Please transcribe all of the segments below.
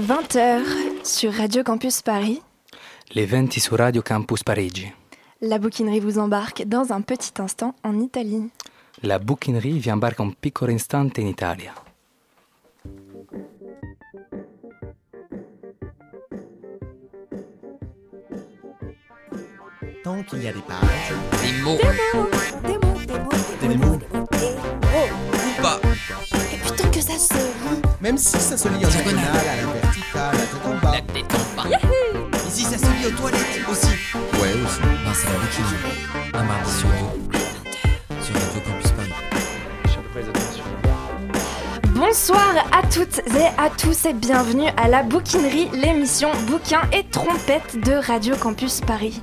20h sur Radio Campus Paris. Les 20 sur Radio Campus Parigi. La bouquinerie vous embarque dans un petit instant en Italie. La bouquinerie vi embarca un piccolo istante in Italia. Tant qu'il y a des pages, Des mots. Des mots, des mots, des mots, Pas. Et putain que ça se même si ça se lit en diagonale, à la verticale, la tête en bas. La tête en bas. Ici, ça se lit aux toilettes aussi. Ouais, aussi. Ben, c'est la bouquinerie. Un mardi sur deux. Sur Radio Campus Paris. Bonsoir à toutes et à tous et bienvenue à la bouquinerie, l'émission bouquins et trompettes de Radio Campus Paris.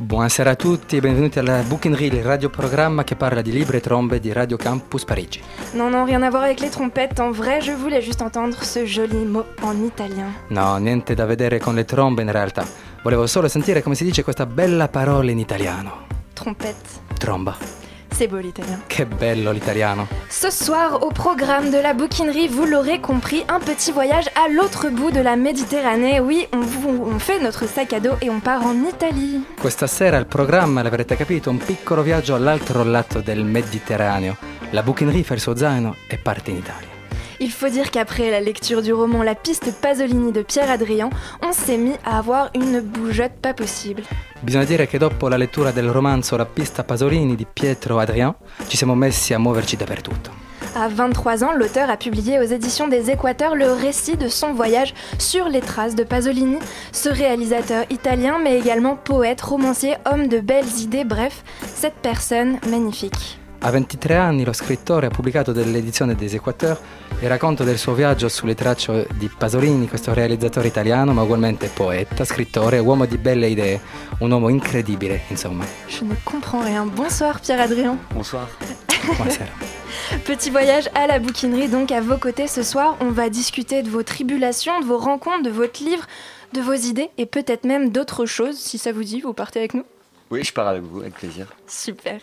Buonasera a tutti e benvenuti alla Bouquinerie, il radioprogramma che parla di libri e trombe di Radio Campus Parigi. Non, non, rien à voir avec les trompettes. En vrai, je voulais juste entendre ce joli mot en italien. No, niente da vedere con le trombe in realtà. Volevo solo sentire come si dice questa bella parola in italiano. Trompette. Tromba. C'est beau l'italien. Che bello l'italiano. Ce soir, au programme de la bouquinerie, vous l'aurez compris, un petit voyage à l'autre bout de la Méditerranée. Oui, on, fait notre sac à dos et on part en Italie. Questa sera il programma, l'avrete capito, un piccolo viaggio all'altro lato del Mediterraneo. La Bouquinerie fa il suo zaino e parte in Italia. Il faut dire qu'après la lecture du roman La piste Pasolini de Pierre Adrien, on s'est mis à avoir une bougeotte pas possible. Bisogna dire che dopo la lettura del romanzo La pista Pasolini di Pietro Adrian ci siamo messi a muoverci dappertutto. À 23 ans, l'auteur a publié aux éditions des Équateurs le récit de son voyage sur les traces de Pasolini. Ce réalisateur italien, mais également poète, romancier, homme de belles idées, bref, cette personne magnifique. A 23 anni lo scrittore ha pubblicato dell'edizione des Équateurs il racconto del suo viaggio sulle tracce di Pasolini, questo realizzatore italiano, ma ugualmente poeta, scrittore, uomo di belle idee, un uomo incredibile, insomma. Je ne comprends rien. Bonsoir Pierre Adrien. Bonsoir. Buonasera. Petit voyage à la bouquinerie, donc à vos côtés ce soir. On va discuter de vos tribulations, de vos rencontres, de votre livre, de vos idées et peut-être même d'autres choses. Si ça vous dit, vous partez avec nous? Oui, je pars avec vous, avec plaisir. Super.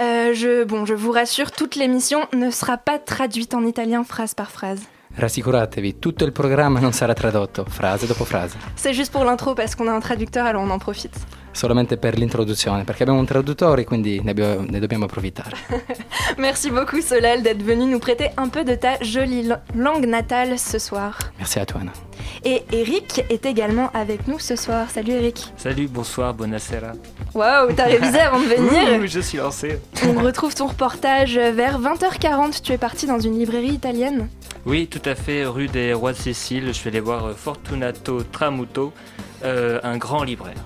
Euh, je, bon, je vous rassure, toute l'émission ne sera pas traduite en italien phrase par phrase. Rassicuratevi, tutto il programma non sarà tradotto, frase dopo frase, C'est juste pour l'intro parce qu'on a un traducteur, alors on en profite. Solamente per l'introduzione, perché abbiamo un traduttore, quindi ne, abbiamo- ne dobbiamo approfittare. Merci beaucoup Solal d'être venu nous prêter un peu de ta jolie langue natale ce soir. Merci à toi, Anna. Et Eric est également avec nous ce soir. Salut Eric. Salut, bonsoir, buonasera. Waouh, t'as révisé avant de venir Ouh, je suis lancé. On retrouve ton reportage vers 20h40. Tu es parti dans une librairie italienne. Oui, tout à fait, rue des Rois de Sicile. Je suis allé voir euh, Fortunato Tramuto, euh, un grand libraire.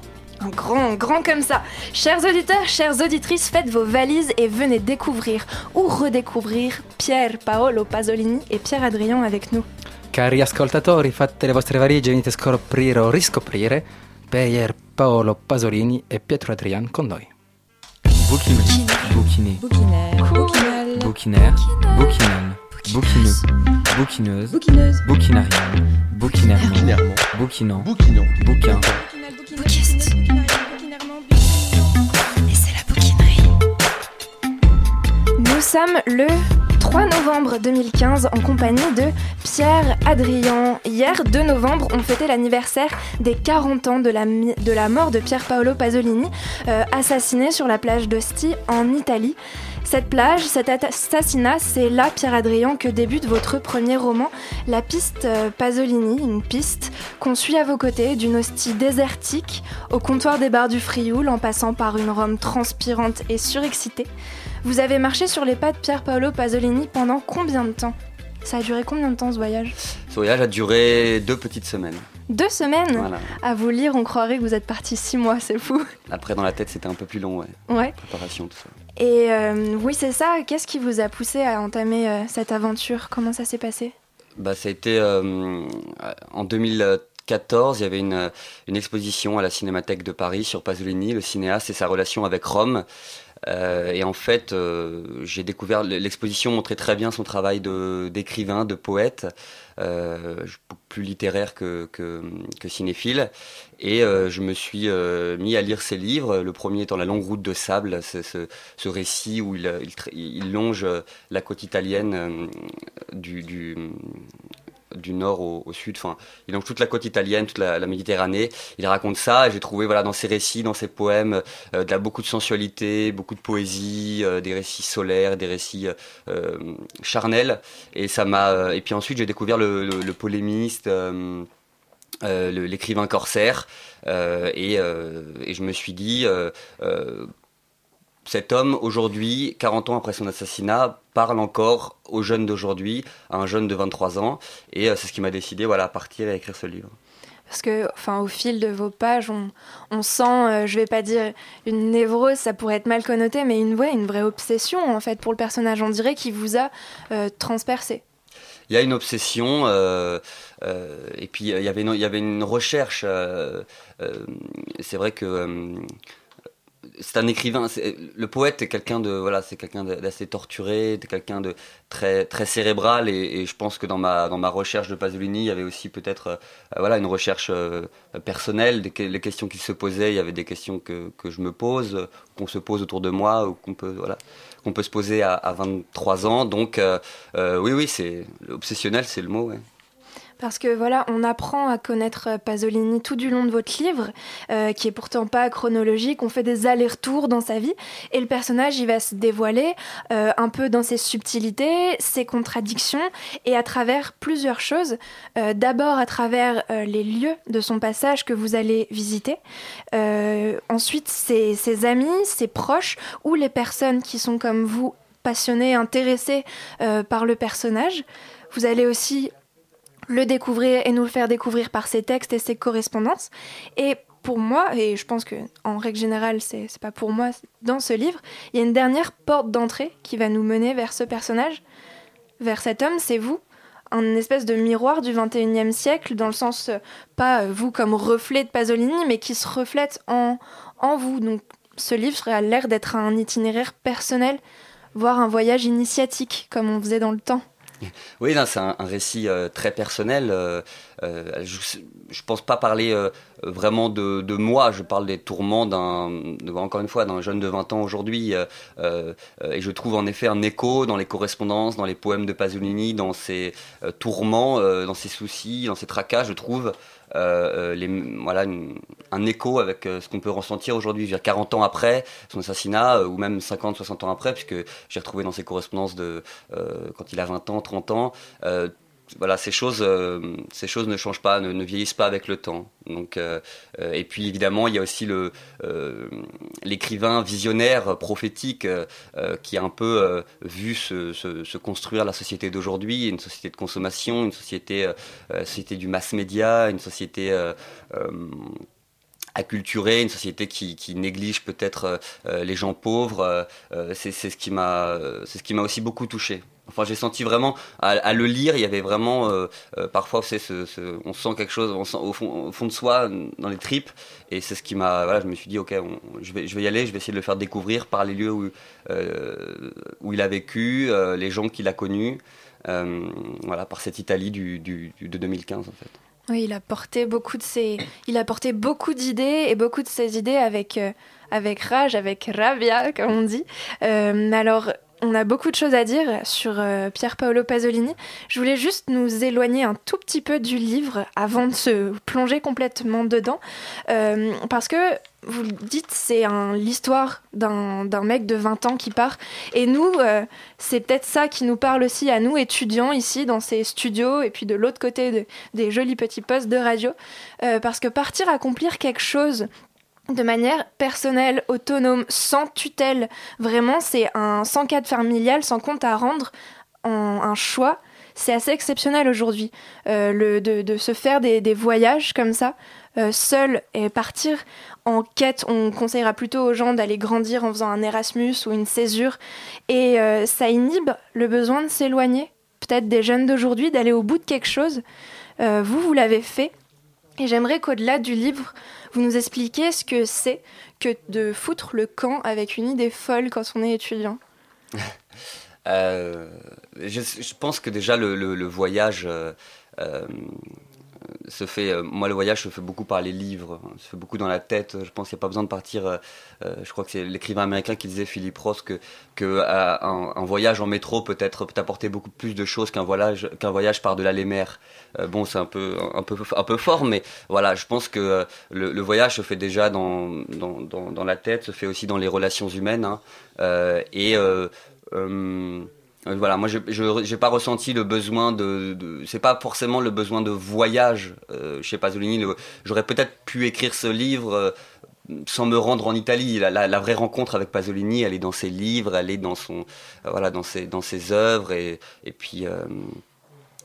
Un grand, grand comme ça. Chers auditeurs, chères auditrices, faites vos valises et venez découvrir ou redécouvrir Pierre Paolo Pasolini et Pierre Adrien avec nous. Cari ascoltatori, fate le vostre valigie e venite a scoprire o riscoprire Pier Paolo Pasolini e Pietro Adrian con noi. Bouquinerie. Bouquiné. Bouquinaire. Bouquinal. Bouquineux. Bouquineuse. Bouquinarienne. Bouquinairement. Bouquinant. Bouquinon. Bouquin. Sommes le 3 novembre 2015 en compagnie de Pierre Adrien. Hier, 2 novembre, on fêtait l'anniversaire des 40 ans de la, mort de Pier Paolo Pasolini, euh, assassiné sur la plage d'Ostie en Italie. Cette plage, cet assassinat, c'est là, Pierre Adrien, que débute votre premier roman, La piste euh, Pasolini, une piste qu'on suit à vos côtés d'une hostie désertique au comptoir des bars du Frioul en passant par une Rome transpirante et surexcitée. Vous avez marché sur les pas de Pier Paolo Pasolini pendant combien de temps? Ça a duré combien de temps ce voyage? Ce voyage a duré deux petites semaines. Deux semaines? Voilà. À vous lire, on croirait que vous êtes parti six mois, c'est fou. Après, dans la tête, c'était un peu plus long, ouais. Ouais. Préparation, tout ça. Et euh, oui, c'est ça. Qu'est-ce qui vous a poussé à entamer euh, cette aventure? Comment ça s'est passé? Bah, ça a été euh, en 2014. Il y avait une, une exposition à la Cinémathèque de Paris sur Pasolini, le cinéaste et sa relation avec Rome. Euh, et en fait, euh, j'ai découvert l'exposition montrait très bien son travail d'écrivain, de poète, euh, plus littéraire que, que, cinéphile. Et je me suis mis à lire ses livres. Le premier étant La longue route de sable, ce, récit où il, longe la côte italienne du du nord au, sud. Enfin, il longe toute la côte italienne, toute la, Méditerranée. Il raconte ça et j'ai trouvé voilà dans ses récits, dans ses poèmes, euh, de beaucoup de sensualité, beaucoup de poésie, euh, des récits solaires, des récits euh, charnels. Et ça m'a. euh, Et puis ensuite j'ai découvert le, polémiste. euh, euh, l'écrivain corsaire euh, et, euh, je me suis dit euh, euh, cet homme aujourd'hui 40 ans après son assassinat parle encore aux jeunes d'aujourd'hui à un jeune de 23 ans et euh, c'est ce qui m'a décidé voilà à partir et à écrire ce livre Parce que, enfin, au fil de vos pages, on, on sent, euh, je vais pas dire une névrose, ça pourrait être mal connoté, mais une, ouais, une vraie obsession en fait pour le personnage. On dirait qu'il vous a euh, transpercé. il y a une obsession euh, euh, et puis il y avait une, il y avait une recherche c'est vrai que c'est un écrivain le poète est quelqu'un de voilà c'est quelqu'un d'assez torturé quelqu'un de très très cérébral et, je pense que dans ma dans ma recherche de Pasolini il y avait aussi peut-être euh, voilà une recherche euh, personnelle les questions qu'il se posait il y avait des questions que, que je me pose qu'on se pose autour de moi ou qu'on peut voilà qu'on peut se poser à, à 23 ans donc euh, euh, oui, oui, c'est obsessionnel, c'est le mot. Ouais. Parce que voilà, on apprend à connaître euh, Pasolini tout du long de votre livre, euh, qui est pourtant pas chronologique. On fait des allers-retours dans sa vie, et le personnage, il va se dévoiler euh, un peu dans ses subtilités, ses contradictions, et à travers plusieurs choses. D'abord à travers les lieux de son passage que vous allez visiter. Ensuite, ses, ses amis, ses proches, ou les personnes qui sont comme vous passionnés, intéressés euh, par le personnage. Vous allez aussi le découvrir et nous le faire découvrir par ses textes et ses correspondances. Et pour moi, et je pense que en règle générale, c'est pas pour moi dans ce livre, il y a une dernière porte d'entrée qui va nous mener vers ce personnage, vers cet homme, c'est vous. Un espèce de miroir du 21e siècle, dans le sens, euh, pas euh, vous comme reflet de Pasolini, mais qui se reflète en, en vous. Donc ce livre a l'air d'être un itinéraire personnel, voire un voyage initiatique, comme on faisait dans le temps. Oui, c'est un, un récit euh, très personnel. euh, euh, je, je pense pas parler euh, vraiment de, moi, je parle des tourments d'un, encore une fois, d'un jeune de 20 ans aujourd'hui. euh, et je trouve en effet un écho dans les correspondances, dans les poèmes de Pasolini, dans ses tourments, dans ses soucis, dans ses tracas. Je trouve voilà, un écho avec ce qu'on peut ressentir aujourd'hui, je veux dire, 40 ans après son assassinat, ou même 50, 60 ans après, puisque j'ai retrouvé dans ses correspondances de quand il a 20 ans, 30 ans. Voilà, ces choses, euh, ces choses ne changent pas, ne, vieillissent pas avec le temps. Donc, euh, euh, et puis évidemment, il y a aussi le l'écrivain visionnaire, prophétique, qui a un peu vu se, se- construire la société d'aujourd'hui, une société de consommation, une société, société du mass média, une société acculturée, une société qui, néglige peut-être euh, euh, les gens pauvres. euh, c'est ce qui m'a, c'est ce qui m'a aussi beaucoup touché. Enfin, j'ai senti vraiment à, le lire, il y avait vraiment parfois, ce, on sent quelque chose, au fond, de soi, dans les tripes, et c'est ce qui m'a, voilà, je me suis dit, ok, je vais, y aller, je vais essayer de le faire découvrir par les lieux où, où il a vécu, les gens qu'il a connus, voilà, par cette Italie du- de 2015 en fait. Oui, il a porté beaucoup de ses, il a porté beaucoup d'idées et beaucoup de ses idées avec, euh, avec rage, avec rabia, comme on dit. Euh, alors, on a beaucoup de choses à dire sur euh, Pier Paolo Pasolini. Je voulais juste nous éloigner un tout petit peu du livre avant de se plonger complètement dedans, Euh, parce que vous le dites, c'est l'histoire d'un mec de 20 ans qui part. Et nous, euh, c'est peut-être ça qui nous parle aussi à nous, étudiants, ici, dans ces studios, et puis de l'autre côté de, des jolis petits postes de radio. Euh, parce que partir accomplir quelque chose de manière personnelle, autonome, sans tutelle, vraiment, c'est un sans cadre familial, sans compte à rendre, en- un choix. C'est assez exceptionnel aujourd'hui, euh, de, se faire des, voyages comme ça, euh, seul, et partir en quête. On conseillera plutôt aux gens d'aller grandir en faisant un Erasmus ou une césure. Et euh, ça inhibe le besoin de s'éloigner, peut-être des jeunes d'aujourd'hui, d'aller au bout de quelque chose. Vous, vous l'avez fait. Et j'aimerais qu'au-delà du livre, vous nous expliquiez ce que c'est que de foutre le camp avec une idée folle quand on est étudiant. Euh, je, pense que déjà le voyage, euh, euh, se fait, euh, moi le voyage se fait beaucoup par les livres, hein, se fait beaucoup dans la tête. Je pense qu'il n'y a pas besoin de partir. euh, euh, je crois que c'est l'écrivain américain qui disait Philippe Ross que, que euh, un, voyage en métro peut être peut apporter beaucoup plus de choses qu'un voyage qu'un voyage par delà les mers. Euh, bon, c'est un peu un peu un peu fort, mais voilà, je pense que le, le voyage se fait déjà dans, dans dans la tête, se fait aussi dans les relations humaines, hein, et euh, voilà, moi je j'ai pas ressenti le besoin de, de c'est pas forcément le besoin de voyage euh, chez Pasolini. J'aurais peut-être pu écrire ce livre euh, sans me rendre en Italie. La, la- la vraie rencontre avec Pasolini, elle est dans ses livres, elle est dans son euh, voilà dans ses dans ses œuvres et et puis euh,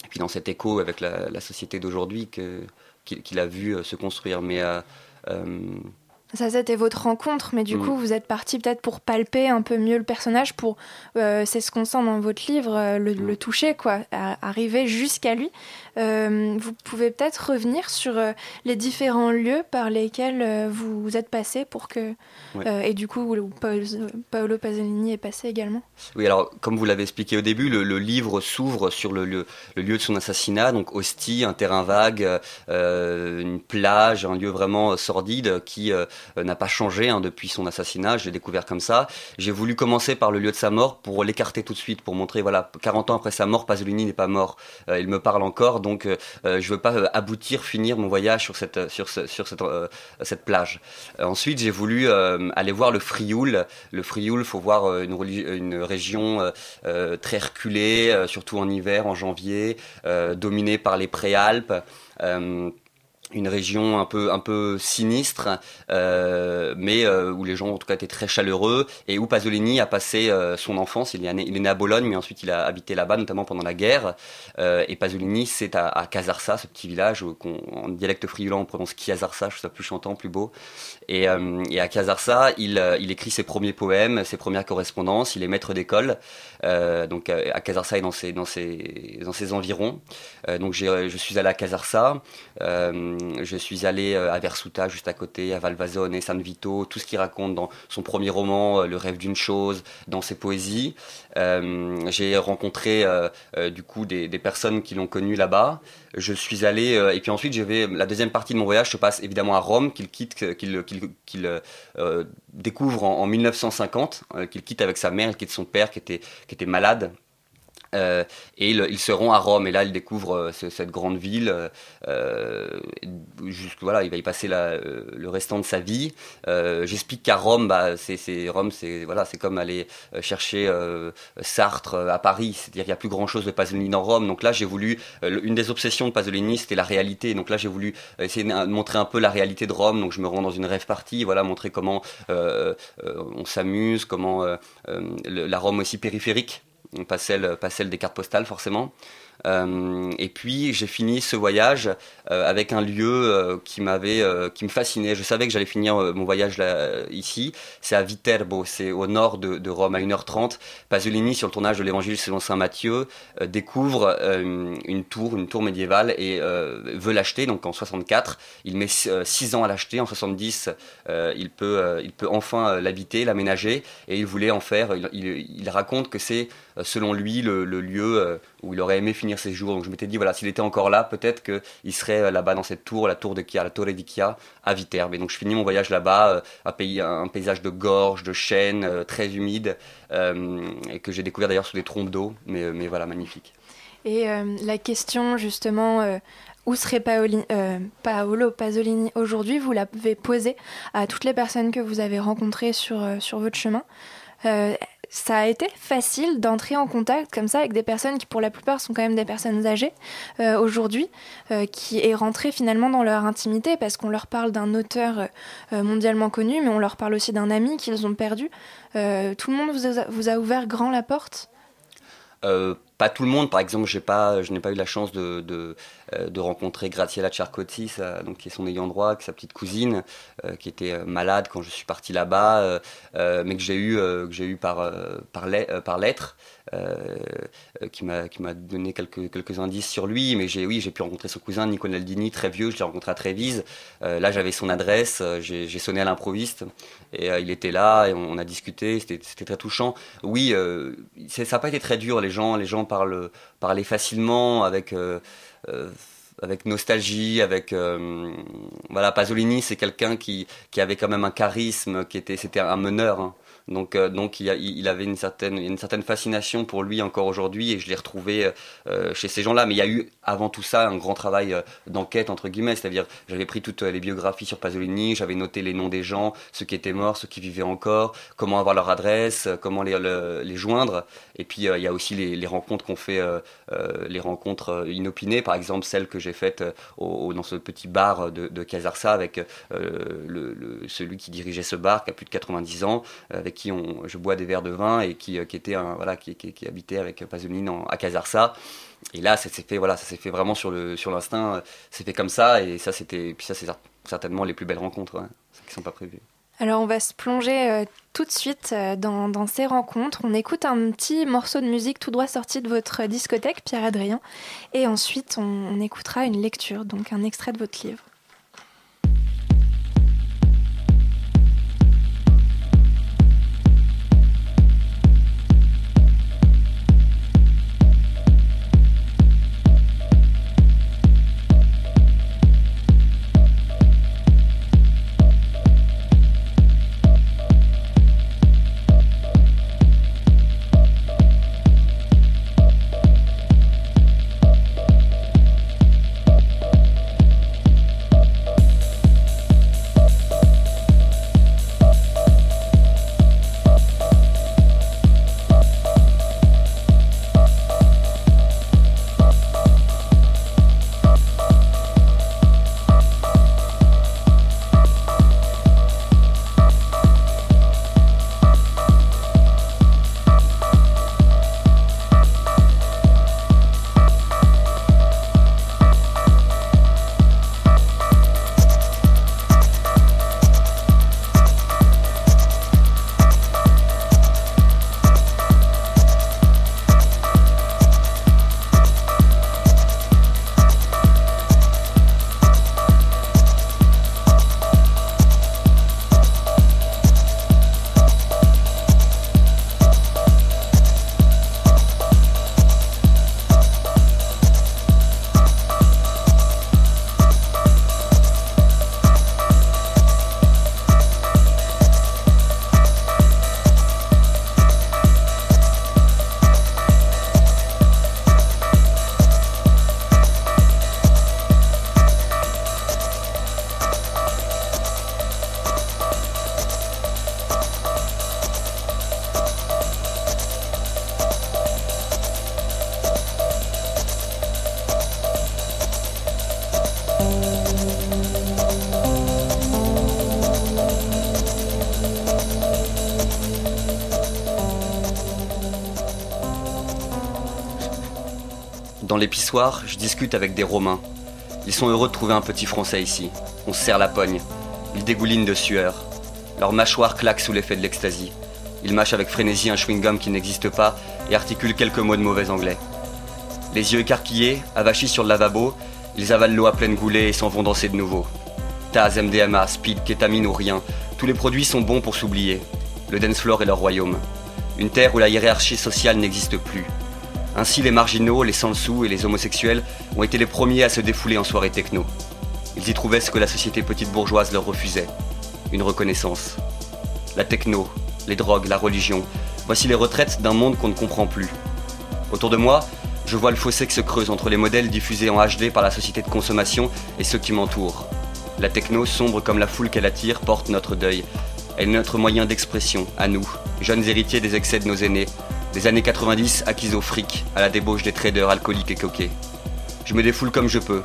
et puis dans cet écho avec la, la société d'aujourd'hui qu'il qu'il a vu euh, se construire. Mais euh, euh, Ça, c'était votre rencontre, mais du Mm. coup, vous êtes parti peut-être pour palper un peu mieux le personnage, pour, euh, c'est ce qu'on sent dans votre livre, euh, le, Mm. le toucher, quoi, à- arriver jusqu'à lui. Euh, vous pouvez peut-être revenir sur euh, les différents lieux par lesquels vous êtes passé pour que, Ouais. et du coup, où Paolo, Pasolini est passé également. Oui, alors comme vous l'avez expliqué au début, le, le livre s'ouvre sur le lieu, le lieu de son assassinat, donc Ostie, un terrain vague, une plage, un lieu vraiment sordide qui n'a pas changé hein, depuis son assassinat. Je l'ai découvert comme ça. J'ai voulu commencer par le lieu de sa mort pour l'écarter tout de suite, pour montrer voilà, 40 ans après sa mort, Pasolini n'est pas mort. Euh, il me parle encore, donc euh, euh, je veux pas euh, aboutir, finir mon voyage sur cette sur sur cette euh, cette plage. Euh, ensuite, j'ai voulu euh, aller voir le Frioul. Le Frioul, faut voir euh, une, une région euh, euh, très reculée, euh, surtout en hiver, en janvier, euh, dominée par les préalpes. Euh, une région un peu un peu sinistre, euh, mais euh, où les gens en tout cas étaient très chaleureux et où Pasolini a passé euh, son enfance. Il est, né, à Bologne, mais ensuite il a habité là-bas, notamment pendant la guerre. Et Pasolini, c'est à, Casarsa, ce petit village en dialecte friulant on prononce Chiasarsa, je trouve ça plus chantant, plus beau. Et, à Casarsa, il, écrit ses premiers poèmes, ses premières correspondances. Il est maître d'école, donc à Casarsa et dans ses dans ses dans ses environs. Donc je suis allé à Casarsa. Je suis allé euh, à Versuta, juste à côté, à Valvasone, San Vito, tout ce qu'il raconte dans son premier roman, euh, Le rêve d'une chose, dans ses poésies. Euh, j'ai rencontré euh, euh, du coup des, personnes qui l'ont connu là-bas. Je suis allé euh, et puis ensuite je vais la deuxième partie de mon voyage se passe évidemment à Rome qu'il quitte qu'il qu'il qu'il euh, découvre en, en 1950 euh, qu'il quitte avec sa mère, il quitte son père qui était malade. Euh, et il, il se à Rome. Et là il découvre euh, ce- cette grande ville euh, jusque- voilà il va y passer la- euh, le restant de sa vie. Euh, j'explique qu'à Rome bah, c'est Rome c'est voilà c'est comme aller euh, chercher euh, Sartre euh, à Paris. C'est-à-dire il y a plus grand chose de Pasolini dans Rome. Donc là j'ai voulu euh, une des obsessions de Pasolini c'était la réalité. Donc là j'ai voulu essayer de montrer un peu la réalité de Rome. Donc je me rends dans une rêve partie voilà montrer comment euh, euh, on s'amuse comment euh, euh, le- la Rome aussi périphérique pas celle, celle des cartes postales forcément. Euh, et puis j'ai fini ce voyage euh, avec un lieu euh, qui m'avait, qui me fascinait. Je savais que j'allais finir mon voyage ici. C'est à Viterbo, c'est au nord de, Rome, à 1h30. Pasolini, sur le tournage de l'Évangile selon saint Matthieu, découvre une tour, une tour médiévale et veut l'acheter. Donc en 64, il met 6 ans à l'acheter. En 70, euh, il peut, il peut enfin l'habiter, l'aménager, et il voulait en faire. Il, raconte que c'est selon lui le, lieu où il aurait aimé finir ses jours. Donc je m'étais dit voilà, s'il était encore là, peut-être qu'il serait euh, là-bas dans cette tour, la tour de Chia, la Torre di Chia, à Viterbe. Et donc je finis mon voyage là-bas, euh, un, pays, un paysage de gorges, de chênes, euh, très humide, euh, et que j'ai découvert d'ailleurs sous des trompes d'eau, mais, mais voilà, magnifique. Et euh, la question, justement, euh, où serait euh, Paolo Pasolini aujourd'hui? Vous l'avez posée à toutes les personnes que vous avez rencontrées sur, euh, sur votre chemin. Ça a été facile d'entrer en contact comme ça avec des personnes qui, pour la plupart, sont quand même des personnes âgées euh, aujourd'hui, euh, qui est rentré finalement dans leur intimité parce qu'on leur parle d'un auteur euh, mondialement connu, mais on leur parle aussi d'un ami qu'ils ont perdu. Tout le monde vous a, ouvert grand la porte? Pas tout le monde, par exemple, pas, je n'ai pas eu la chance de, de rencontrer Graziella Ciarcotti, ça, donc qui est son ayant droit, sa petite cousine, euh, qui était euh, malade quand je suis parti là-bas, euh, euh, mais que j'ai eu, euh, j'ai eu par euh, par, let- euh, par lettre, euh, euh, qui m'a donné quelques quelques indices sur lui. Mais j'ai oui, j'ai pu rencontrer son cousin Nicolas Aldini, très vieux, je l'ai rencontré à Trévise. Euh, là, j'avais son adresse, euh, j'ai sonné à l'improviste et euh, il était là et on, a discuté. C'était très touchant. Oui, euh, ça n'a pas été très dur. Les gens les gens parlent parlaient facilement avec euh, euh, nostalgie, avec euh, voilà Pasolini, c'est quelqu'un qui qui avait quand même un charisme, qui était c'était un meneur. hein. Donc, euh, donc il, a- avait une certaine, une certaine fascination pour lui encore aujourd'hui et je l'ai retrouvé euh, chez ces gens-là. Mais il y a eu avant tout ça un grand travail euh, d'enquête entre guillemets, c'est-à-dire j'avais pris toutes euh, les biographies sur Pasolini, j'avais noté les noms des gens, ceux qui étaient morts, ceux qui vivaient encore, comment avoir leur adresse, euh, comment les, le- les joindre. Et puis euh, il y a aussi les, rencontres qu'on fait, euh, euh, les rencontres euh, inopinées, par exemple celle que j'ai faite euh, dans ce petit bar de, de Casarsa avec euh, celui qui dirigeait ce bar qui a plus de 90 ans, qui on, je bois des verres de vin et qui, euh, qui était voilà qui, qui, habitait avec Pasolini en- à Casarsa. Et là, ça s'est fait voilà, ça s'est fait vraiment sur le sur l'instinct, euh, c'est fait comme ça et ça c'était puis ça c'est cer- certainement les plus belles rencontres celles qui sont pas prévues. Alors on va se plonger euh, tout de suite euh, dans, ces rencontres. On écoute un petit morceau de musique tout droit sorti de votre discothèque, Pierre-Adrien, et ensuite on écoutera une lecture, donc un extrait de votre livre. Je discute avec des Romains. Ils sont heureux de trouver un petit Français ici. On se serre la pogne. Ils dégoulinent de sueur. Leur mâchoire claque sous l'effet de l'ecstasy. Ils mâchent avec frénésie un chewing-gum qui n'existe pas et articulent quelques mots de mauvais anglais. Les yeux écarquillés, avachis sur le lavabo, ils avalent l'eau à pleine goulée et s'en vont danser de nouveau. Taz, MDMA, speed, kétamine ou rien, tous les produits sont bons pour s'oublier. Le dance floor est leur royaume. Une terre où la hiérarchie sociale n'existe plus. Ainsi, les marginaux, les sans-sous et les homosexuels ont été les premiers à se défouler en soirée techno. Ils y trouvaient ce que la société petite bourgeoise leur refusait une reconnaissance. La techno, les drogues, la religion, voici les retraites d'un monde qu'on ne comprend plus. Autour de moi, je vois le fossé qui se creuse entre les modèles diffusés en HD par la société de consommation et ceux qui m'entourent. La techno, sombre comme la foule qu'elle attire, porte notre deuil. Elle est notre moyen d'expression, à nous, jeunes héritiers des excès de nos aînés, des années 90 acquis au fric, à la débauche des traders alcooliques et coquets. Je me défoule comme je peux.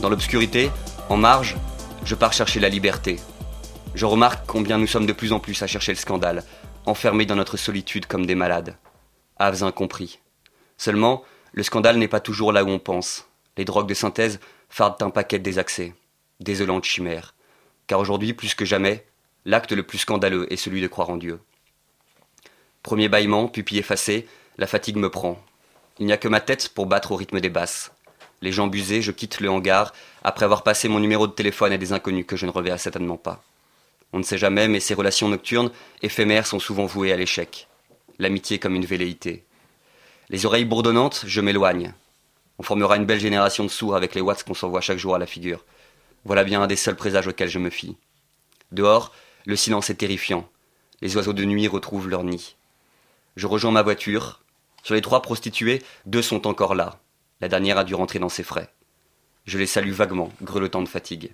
Dans l'obscurité, en marge, je pars chercher la liberté. Je remarque combien nous sommes de plus en plus à chercher le scandale, enfermés dans notre solitude comme des malades. Aves incompris. Seulement, le scandale n'est pas toujours là où on pense. Les drogues de synthèse fardent un paquet de désaccès. Désolante chimère. Car aujourd'hui, plus que jamais, l'acte le plus scandaleux est celui de croire en Dieu. Premier bâillement, pupille effacée, la fatigue me prend. Il n'y a que ma tête pour battre au rythme des basses. Les jambes usées, je quitte le hangar après avoir passé mon numéro de téléphone à des inconnus que je ne reverrai certainement pas. On ne sait jamais, mais ces relations nocturnes, éphémères, sont souvent vouées à l'échec. L'amitié comme une velléité. Les oreilles bourdonnantes, je m'éloigne. On formera une belle génération de sourds avec les watts qu'on s'envoie chaque jour à la figure. Voilà bien un des seuls présages auxquels je me fie. Dehors, le silence est terrifiant. Les oiseaux de nuit retrouvent leur nid. Je rejoins ma voiture. Sur les trois prostituées, deux sont encore là. La dernière a dû rentrer dans ses frais. Je les salue vaguement, grelottant de fatigue.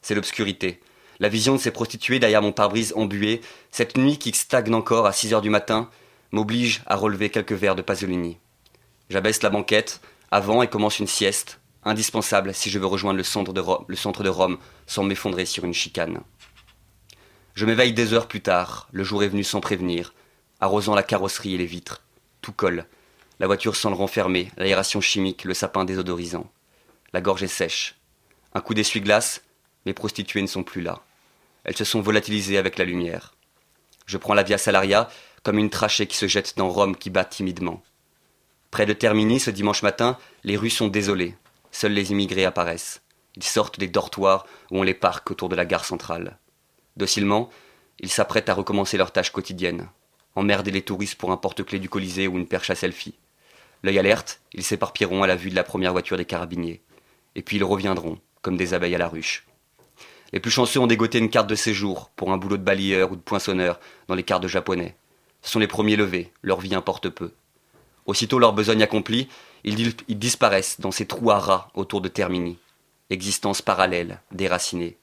C'est l'obscurité. La vision de ces prostituées derrière mon pare-brise embué, cette nuit qui stagne encore à 6 heures du matin, m'oblige à relever quelques verres de Pasolini. J'abaisse la banquette, avant et commence une sieste, indispensable si je veux rejoindre le centre de Rome, sans m'effondrer sur une chicane. Je m'éveille des heures plus tard, le jour est venu sans prévenir, arrosant la carrosserie et les vitres. Tout colle. La voiture sent le l'aération chimique, le sapin désodorisant. La gorge est sèche. Un coup d'essuie-glace, mes prostituées ne sont plus là. Elles se sont volatilisées avec la lumière. Je prends la Via Salaria comme une trachée qui se jette dans Rome qui bat timidement. Près de Termini, ce dimanche matin, les rues sont désolées. Seuls les immigrés apparaissent. Ils sortent des dortoirs où on les parque autour de la gare centrale. Docilement, ils s'apprêtent à recommencer leurs tâches quotidiennes. Emmerder les touristes pour un porte-clés du Colisée ou une perche à selfie. L'œil alerte, ils s'éparpilleront à la vue de la première voiture des carabiniers. Et puis ils reviendront, comme des abeilles à la ruche. Les plus chanceux ont dégoté une carte de séjour pour un boulot de balayeur ou de poinçonneur dans les cartes japonais. Ce sont les premiers levés, leur vie importe peu. Aussitôt leur besogne accomplie, ils, disparaissent dans ces trous à rats autour de Termini. Existence parallèle, déracinée.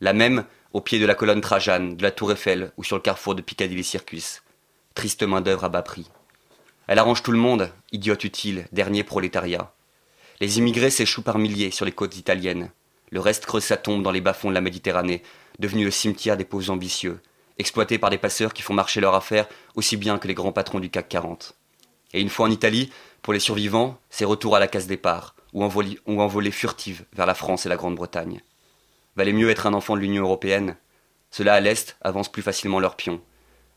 La même au pied de la colonne Trajane, de la tour Eiffel ou sur le carrefour de Piccadilly Circus. Triste main-d'œuvre à bas prix. Elle arrange tout le monde, idiote utile, dernier prolétariat. Les immigrés s'échouent par milliers sur les côtes italiennes. Le reste creuse sa tombe dans les bas-fonds de la Méditerranée, devenu le cimetière des pauvres ambitieux, exploités par des passeurs qui font marcher leur affaire aussi bien que les grands patrons du CAC 40. Et une fois en Italie, pour les survivants, c'est retour à la case départ, ou envolée, ou envolée furtive vers la France et la Grande-Bretagne. Valait mieux être un enfant de l'Union européenne. Ceux-là à l'Est avancent plus facilement leurs pions.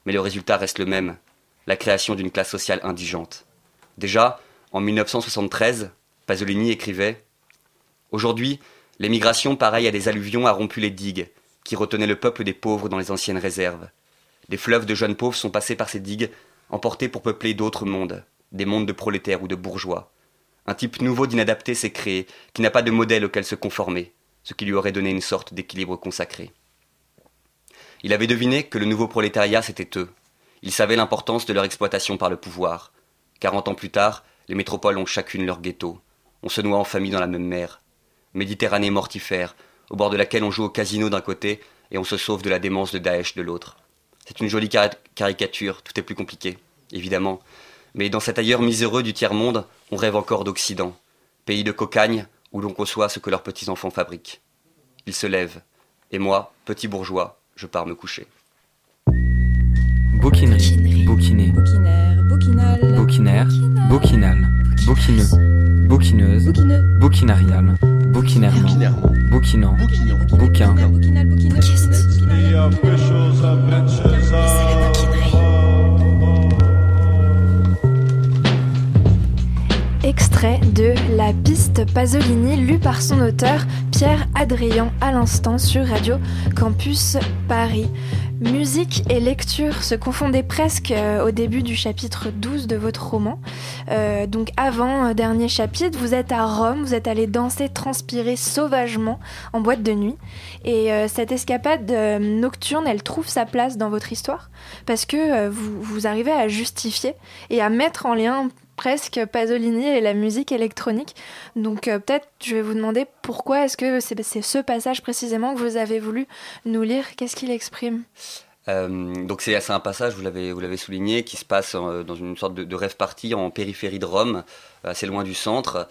Mais le résultat reste le même, la création d'une classe sociale indigente. Déjà, en 1973, Pasolini écrivait Aujourd'hui, l'émigration, pareille à des alluvions, a rompu les digues, qui retenaient le peuple des pauvres dans les anciennes réserves. Des fleuves de jeunes pauvres sont passés par ces digues, emportés pour peupler d'autres mondes, des mondes de prolétaires ou de bourgeois. Un type nouveau d'inadapté s'est créé, qui n'a pas de modèle auquel se conformer, ce qui lui aurait donné une sorte d'équilibre consacré. Il avait deviné que le nouveau prolétariat c'était eux. Il savait l'importance de leur exploitation par le pouvoir. Quarante ans plus tard, les métropoles ont chacune leur ghetto. On se noie en famille dans la même mer. Méditerranée mortifère, au bord de laquelle on joue au casino d'un côté et on se sauve de la démence de Daesh de l'autre. C'est une jolie caricature, tout est plus compliqué, évidemment. Mais dans cet ailleurs miséreux du tiers-monde, on rêve encore d'Occident, pays de cocagne où l'on conçoit ce que leurs petits-enfants fabriquent. Ils se lèvent, et moi, petit bourgeois, je pars me coucher. Bouquinerie, bouquiné, Bouquinaire, bouquinal, bouquinaire, bouquinal, bouquineux, bouquineuse, bouquinarial, bouquinairement, bouquinant, bouquin, bouquineuse, bouquinarial. Extrait de La piste Pasolini, lu par son auteur Pierre Adrian à l'instant sur Radio Campus Paris. Musique et lecture se confondaient presque euh, au début du chapitre 12 de votre roman. Euh, donc avant euh, dernier chapitre, vous êtes à Rome, vous êtes allé danser, transpirer sauvagement en boîte de nuit. Et cette escapade nocturne, elle trouve sa place dans votre histoire? Parce que vous, vous arrivez à justifier et à mettre en lien presque Pasolini et la musique électronique. Donc euh, peut-être je vais vous demander pourquoi est-ce que c'est ce passage précisément que vous avez voulu nous lire? Qu'est-ce qu'il exprime? Euh, donc c'est un passage, vous l'avez souligné, qui se passe euh, dans une sorte de, rêve party en périphérie de Rome, assez loin du centre,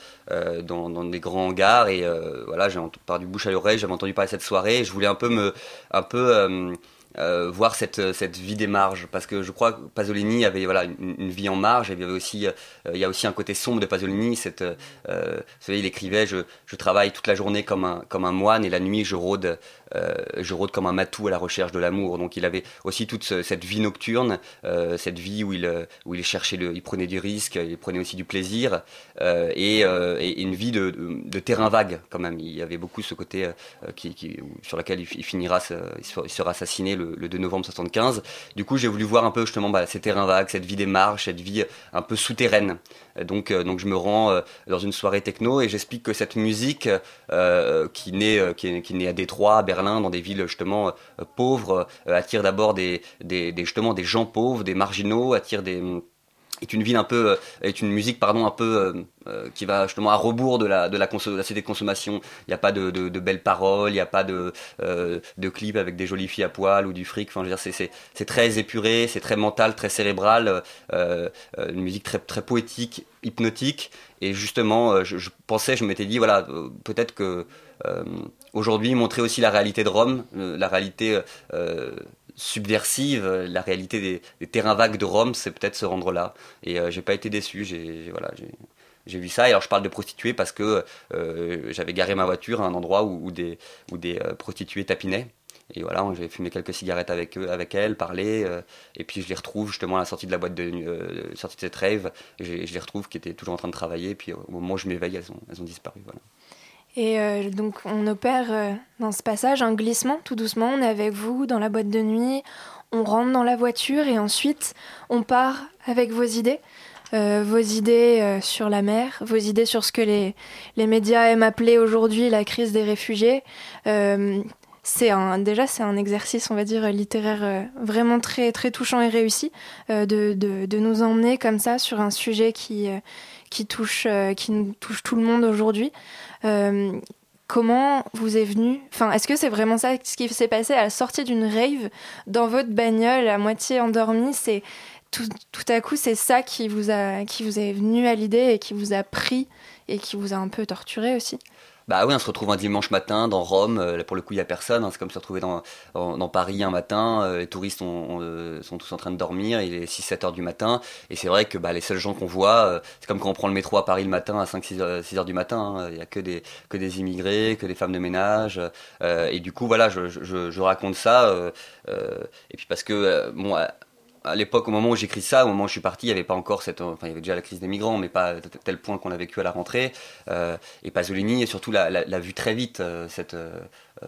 dans, des grands hangars. Et voilà, j'ai par du bouche à l'oreille, j'avais entendu parler de cette soirée. Et je voulais un peu me, un peu euh, euh, voir cette, cette vie des marges, parce que je crois que Pasolini avait voilà une, vie en marge. Il y avait aussi, euh, il y a aussi un côté sombre de Pasolini. Cette, euh, il écrivait je, je travaille toute la journée comme un, comme un moine et la nuit je rôde, euh, je rôde comme un matou à la recherche de l'amour. Donc il avait aussi toute ce- cette vie nocturne, euh, cette vie où il, euh, où il cherchait, il prenait du risque, il prenait aussi du plaisir euh, et, euh, une vie de, de, terrain vague quand même. Il y avait beaucoup ce côté euh, qui, sur lequel il, finira, il sera assassiné le, le 2 novembre 75. Du coup, j'ai voulu voir un peu justement bah, ces terrains vagues, cette vie des marches, cette vie un peu souterraine. Donc, euh, donc je me rends euh, dans une soirée techno et j'explique que cette musique euh, qui, naît, euh, qui, naît à Détroit, à Berlin, dans des villes justement euh, pauvres, euh, attire d'abord des, des, des, justement des gens pauvres, des marginaux, attire des est une ville un peu euh, est une musique pardon un peu euh, euh, qui va justement à rebours de la de la, de société de consommation. Il n'y a pas de, de, belles paroles il n'y a pas de de clips avec des jolies filles à poil ou du fric. Enfin je veux dire c'est très épuré c'est très mental très cérébral une musique très très poétique hypnotique. Et justement je, pensais je m'étais dit voilà peut-être que aujourd'hui montrer aussi la réalité de Rome la réalité subversive, euh, la réalité des, terrains vagues de Rome, c'est peut-être se rendre là. Et euh, j'ai pas été déçu. J'ai voilà, j'ai vu ça. Et alors je parle de prostituées parce que euh, j'avais garé ma voiture à un endroit où, des où des euh, prostituées tapinaient. Et voilà, j'ai fumé quelques cigarettes avec eux, avec elles, parlé, et puis je les retrouve justement à la sortie de la boîte de sortie de cette rave. et Je, les retrouve qui étaient toujours en train de travailler. Et puis au moment où je m'éveille, elles ont, elles ont disparu. Et euh, donc on opère euh, dans ce passage un glissement tout doucement. On est avec vous dans la boîte de nuit, on rentre dans la voiture et ensuite on part avec vos idées. Euh, vos idées sur la mer, vos idées sur ce que les, les médias aiment appeler aujourd'hui la crise des réfugiés. C'est déjà c'est un exercice, on va dire, littéraire vraiment très, très touchant et réussi de, de, de nous emmener comme ça sur un sujet qui, qui, touche, qui nous touche tout le monde aujourd'hui. Euh, comment vous est venu Enfin, est-ce que c'est vraiment ça ce qui s'est passé à la sortie d'une rave dans votre bagnole à moitié endormie? C'est tout, tout à coup, c'est ça qui vous a qui vous est venu à l'idée et qui vous a pris et qui vous a un peu torturé aussi? Bah oui, on se retrouve un dimanche matin dans Rome. euh, là, pour le coup, il y a personne. hein, c'est comme se retrouver dans, dans, Paris un matin. euh, les touristes ont- euh, sont tous en train de dormir. Il est 6-7 heures du matin. Et c'est vrai que bah, les seuls gens qu'on voit, c'est comme quand on prend le métro à Paris le matin à 5-6 heures, 6 heures du matin. hein. Il y a que des, que des immigrés, que des femmes de ménage. euh, et du coup, voilà, je, je, je raconte ça. et puis parce que, bon, à- l'époque, au moment où j'écris ça, au moment où je suis parti, il n'y avait pas encore cette, enfin, il y avait déjà la crise des migrants, mais pas à tel point qu'on l'a vécu à la rentrée. Euh, et Pasolini, et surtout, l'a, l'a, l'a vu très vite. euh, cette, euh,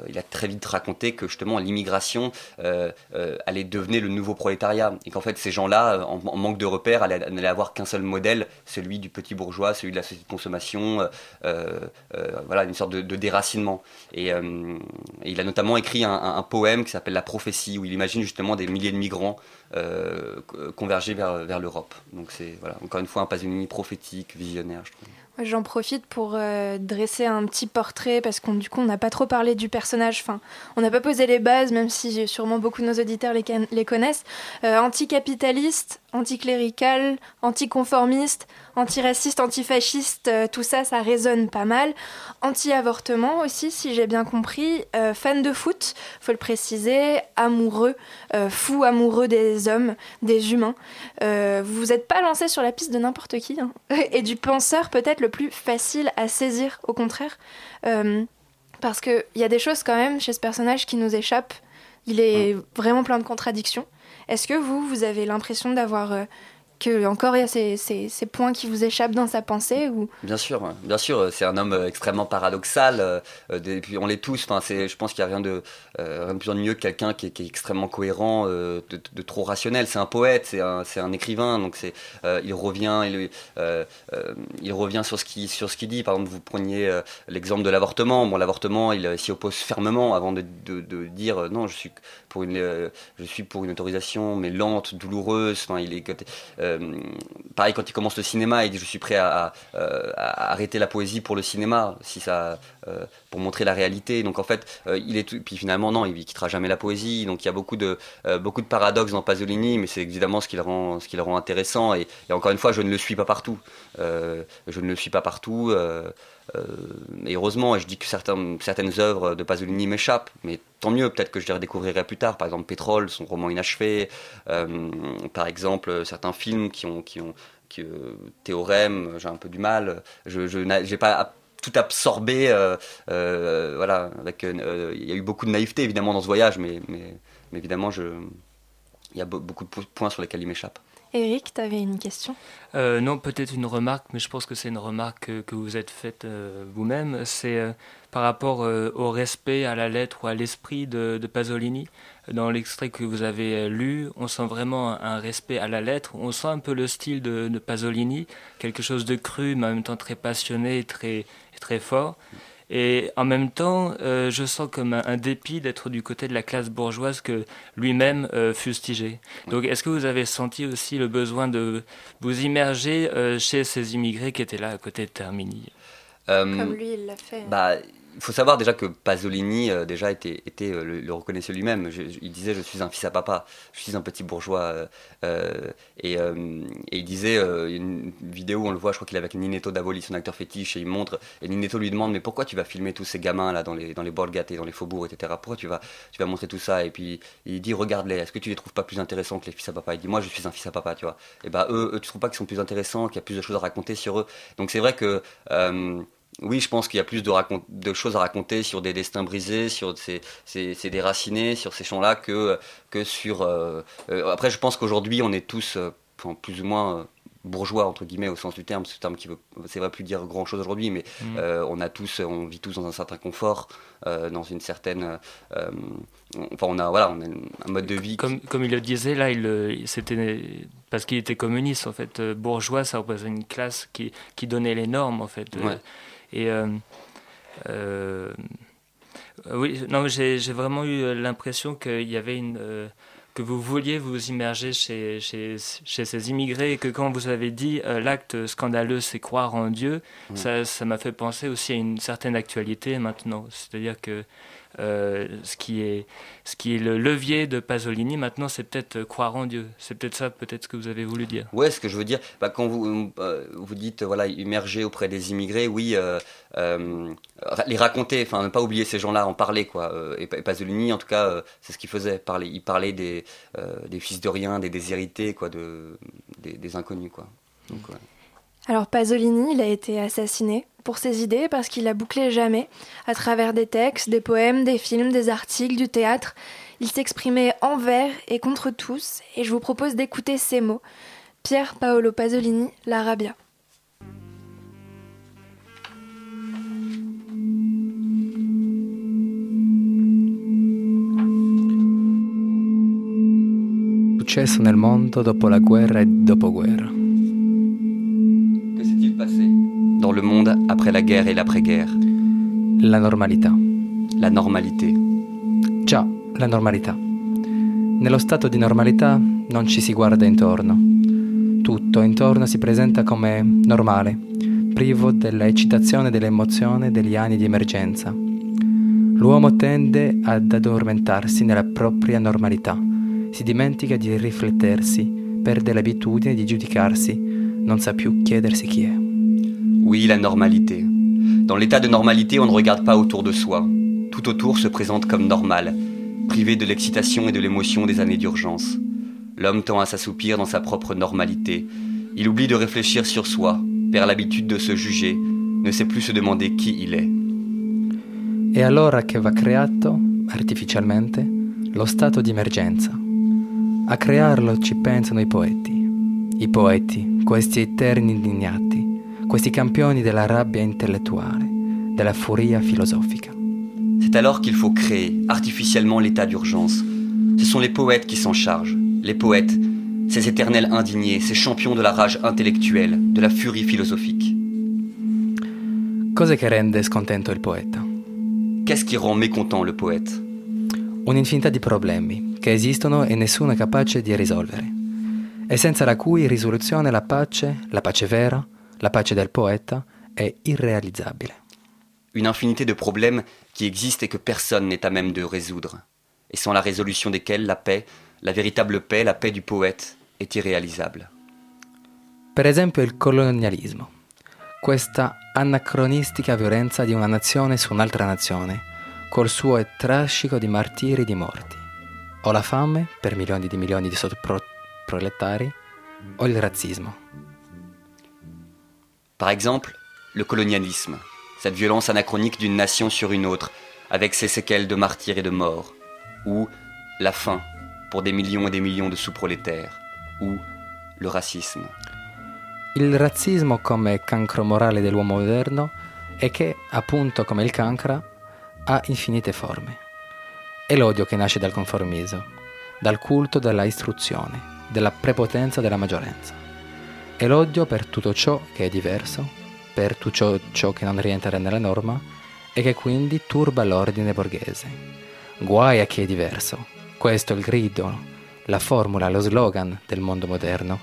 il a très vite raconté que justement l'immigration euh, euh, allait devenir le nouveau prolétariat et qu'en fait ces gens-là, euh, en, manque de repères, allaient, avoir qu'un seul modèle, celui du petit bourgeois, celui de la société de consommation, euh, euh, voilà, une sorte de, déracinement. Et, euh, il a notamment écrit un, poème qui s'appelle La prophétie, où il imagine justement des milliers de migrants euh, converger vers, vers l'Europe. Donc c'est voilà, encore une fois un Pasolini prophétique, visionnaire, je trouve. J'en profite pour euh, dresser un petit portrait parce qu'on du coup on n'a pas trop parlé du personnage. Enfin, on n'a pas posé les bases, même si sûrement beaucoup de nos auditeurs les, connaissent. Euh, anticapitaliste, anticlérical, anticonformiste, antiraciste, antifasciste, euh, tout ça, ça résonne pas mal. Anti-avortement aussi, si j'ai bien compris. Euh, fan de foot, faut le préciser, amoureux, euh, fou amoureux des hommes, des humains. Euh, vous vous êtes pas lancé sur la piste de n'importe qui hein. et du penseur peut-être le plus facile à saisir, au contraire. Parce qu'il y a des choses quand même chez ce personnage qui nous échappent. Il est vraiment plein de contradictions. Est-ce que vous, vous avez l'impression d'avoir... Euh, que encore il y a ces, points qui vous échappent dans sa pensée ou? Bien sûr, bien sûr, c'est un homme extrêmement paradoxal. Euh, et puis on l'est tous. Enfin, c'est, je pense qu'il n'y a rien de, euh, rien de plus ennuyeux que quelqu'un qui, est extrêmement cohérent, euh, de, trop rationnel. C'est un poète, c'est un, écrivain, donc c'est, euh, il revient, il, revient sur ce qui, sur ce qu'il dit. Par exemple, vous preniez l'exemple de l'avortement. Bon, l'avortement, il s'y oppose fermement avant de, dire non, je suis pour une, je suis pour une autorisation, mais lente, douloureuse. Enfin, euh, pareil quand il commence le cinéma, il dit je suis prêt à, à arrêter la poésie pour le cinéma, si ça, euh, pour montrer la réalité. Donc en fait, euh, il est tout, puis finalement non, il, quittera jamais la poésie. Donc il y a beaucoup de euh, beaucoup de paradoxes dans Pasolini, mais c'est évidemment ce qui le rend ce qui le rend intéressant. Et, et, encore une fois, je ne le suis pas partout. Euh, je ne le suis pas partout. Euh, et heureusement, et je dis que certaines œuvres de Pasolini m'échappent, mais tant mieux, peut-être que je les redécouvrirai plus tard. Par exemple, Pétrole, son roman inachevé, euh, par exemple, certains films qui ont, qui ont euh, Théorème, j'ai un peu du mal. Je, n'ai pas tout absorbé. Voilà, il y a eu beaucoup de naïveté évidemment dans ce voyage, mais, mais, évidemment, il y a beaucoup de points sur lesquels il m'échappe. Eric, tu avais une question? Euh, Non, peut-être une remarque, mais je pense que c'est une remarque que, que vous êtes faite euh, vous-même. C'est par rapport euh, au respect, à la lettre ou à l'esprit de, Pasolini. Dans l'extrait que vous avez euh, lu, on sent vraiment un, respect à la lettre. On sent un peu le style de, Pasolini, quelque chose de cru, mais en même temps très passionné très, très fort. Et en même temps, euh, je sens comme un, un dépit d'être du côté de la classe bourgeoise que lui-même euh, fustigeait. Donc, est-ce que vous avez senti aussi le besoin de vous immerger euh, chez ces immigrés qui étaient là à côté de Termini? Euh, Comme lui, il l'a fait. Bah, il faut savoir déjà que Pasolini euh, déjà était, euh, le, le reconnaissait lui-même. Il disait je suis un fils à papa, je suis un petit bourgeois. euh, euh, et, et il disait une vidéo où on le voit, je crois qu'il est avec Ninetto Davoli, son acteur fétiche, et il montre et Ninetto lui demande mais pourquoi tu vas filmer tous ces gamins là dans les dans les dans les faubourgs etc. Pourquoi tu vas tu vas montrer tout ça? Et puis il dit regarde-les, est-ce que tu les trouves pas plus intéressants que les fils à papa? Il dit moi je suis un fils à papa, tu vois. Et bah eux, eux tu trouves pas qu'ils sont plus intéressants, qu'il y a plus de choses à raconter sur eux? Donc c'est vrai que oui, je pense qu'il y a plus de, choses à raconter sur des destins brisés, sur ces, ces, ces déracinés, sur ces champs-là, que, que sur... euh, euh, après, je pense qu'aujourd'hui, on est tous euh, plus ou moins euh, bourgeois, entre guillemets, au sens du terme, ce terme qui veut, c'est vrai plus dire grand-chose aujourd'hui, mais euh, on a tous, on vit tous dans un certain confort, euh, dans une certaine... euh, enfin, on a, voilà, on a un mode de vie... qui- comme, comme il le disait, là, il, c'était parce qu'il était communiste, en fait. Bourgeois, ça représente une classe qui, qui donnait les normes, en fait. Ouais. Et euh, euh, oui, non, j'ai vraiment eu l'impression qu'il y avait une euh, que vous vouliez vous immerger chez, chez, chez ces immigrés et que quand vous avez dit euh, l'acte scandaleux c'est croire en Dieu, Mm. ça ça m'a fait penser aussi à une certaine actualité maintenant. C'est-à-dire que euh, ce, qui est, ce qui est le levier de Pasolini maintenant c'est peut-être euh, croire en Dieu. C'est peut-être ça peut-être ce que vous avez voulu dire. Ouais, ce que je veux dire, bah, quand vous, euh, vous dites, voilà, immerger auprès des immigrés, oui, les raconter, enfin, ne pas oublier ces gens-là, en parler, quoi. Et, Pa- et Pasolini, en tout cas, c'est ce qu'il faisait, parler, il parlait des, des fils de rien, des déshérités, quoi, de, des, inconnus, quoi. Alors Pasolini, il a été assassiné pour ses idées parce qu'il a bouclé jamais, à travers des textes, des poèmes, des films, des articles, du théâtre. Il s'exprimait envers et contre tous, et je vous propose d'écouter ces mots. Pierre Paolo Pasolini, l'Arabia. Successo nel mondo dopo la guerra e dopoguerra. Dans le monde après la guerre et l'après-guerre La normalità. La normalité. Già, la normalità. Nello stato di normalità non ci si guarda intorno. Tutto intorno si presenta come normale, privo della eccitazione dell'emozione degli anni di emergenza. L'uomo tende ad addormentarsi nella propria normalità, si dimentica di riflettersi, perde l'abitudine di giudicarsi, non sa più chiedersi chi è. Oui, la normalité. Dans l'état de normalité, on ne regarde pas autour de soi. Tout autour se présente comme normal, privé de l'excitation et de l'émotion des années d'urgence. L'homme tend à s'assoupir dans sa propre normalité. Il oublie de réfléchir sur soi, perd l'habitude de se juger, ne sait plus se demander qui il est. E allora che va creato, artificialmente, lo stato di. A crearlo ci pensano i poeti. I poeti, questi eterni indignati, questi campioni della rabbia intellettuale, della furia filosofica. C'est alors qu'il faut créer artificiellement l'état d'urgence. Ce sont les poètes qui s'en chargent. Les poètes, ces éternels indignés, ces champions de la rage intellectuelle, de la furie philosophique. Cos'è che rende scontento il poeta? Qu'est-ce qui rend mécontent le poète Un'infinità di problemi che esistono e nessuno è capace di risolvere, e senza la cui risoluzione la pace, la pace vera, la pace del poeta, è irrealizzabile. Une infinité de problèmes qui existent et que personne n'est à même de résoudre, et sans la résolution desquels la paix, la véritable paix, la paix du poète, est irréalisable. Per esempio il colonialismo, questa anacronistica violenza di una nazione su un'altra nazione, col suo trascico di martiri e di morti, o la fame per milioni di milioni di sottoproletari, o il razzismo. Par exemple, le colonialisme, cette violence anachronique d'une nation sur une autre, avec ses séquelles de martyrs et de morts, ou la faim pour des millions et des millions de sous-prolétaires, ou le racisme. Il razzismo come cancro morale dell'uomo moderno e che, appunto come il cancro, ha infinite forme. È l'odio che nasce dal conformismo, dal culto della istruzione, della prepotenza della maggioranza. È l'odio per tutto ciò che è diverso, per tutto ciò, ciò che non rientra nella norma e che quindi turba l'ordine borghese. Guai a chi è diverso. Questo è il grido, la formula, lo slogan del mondo moderno.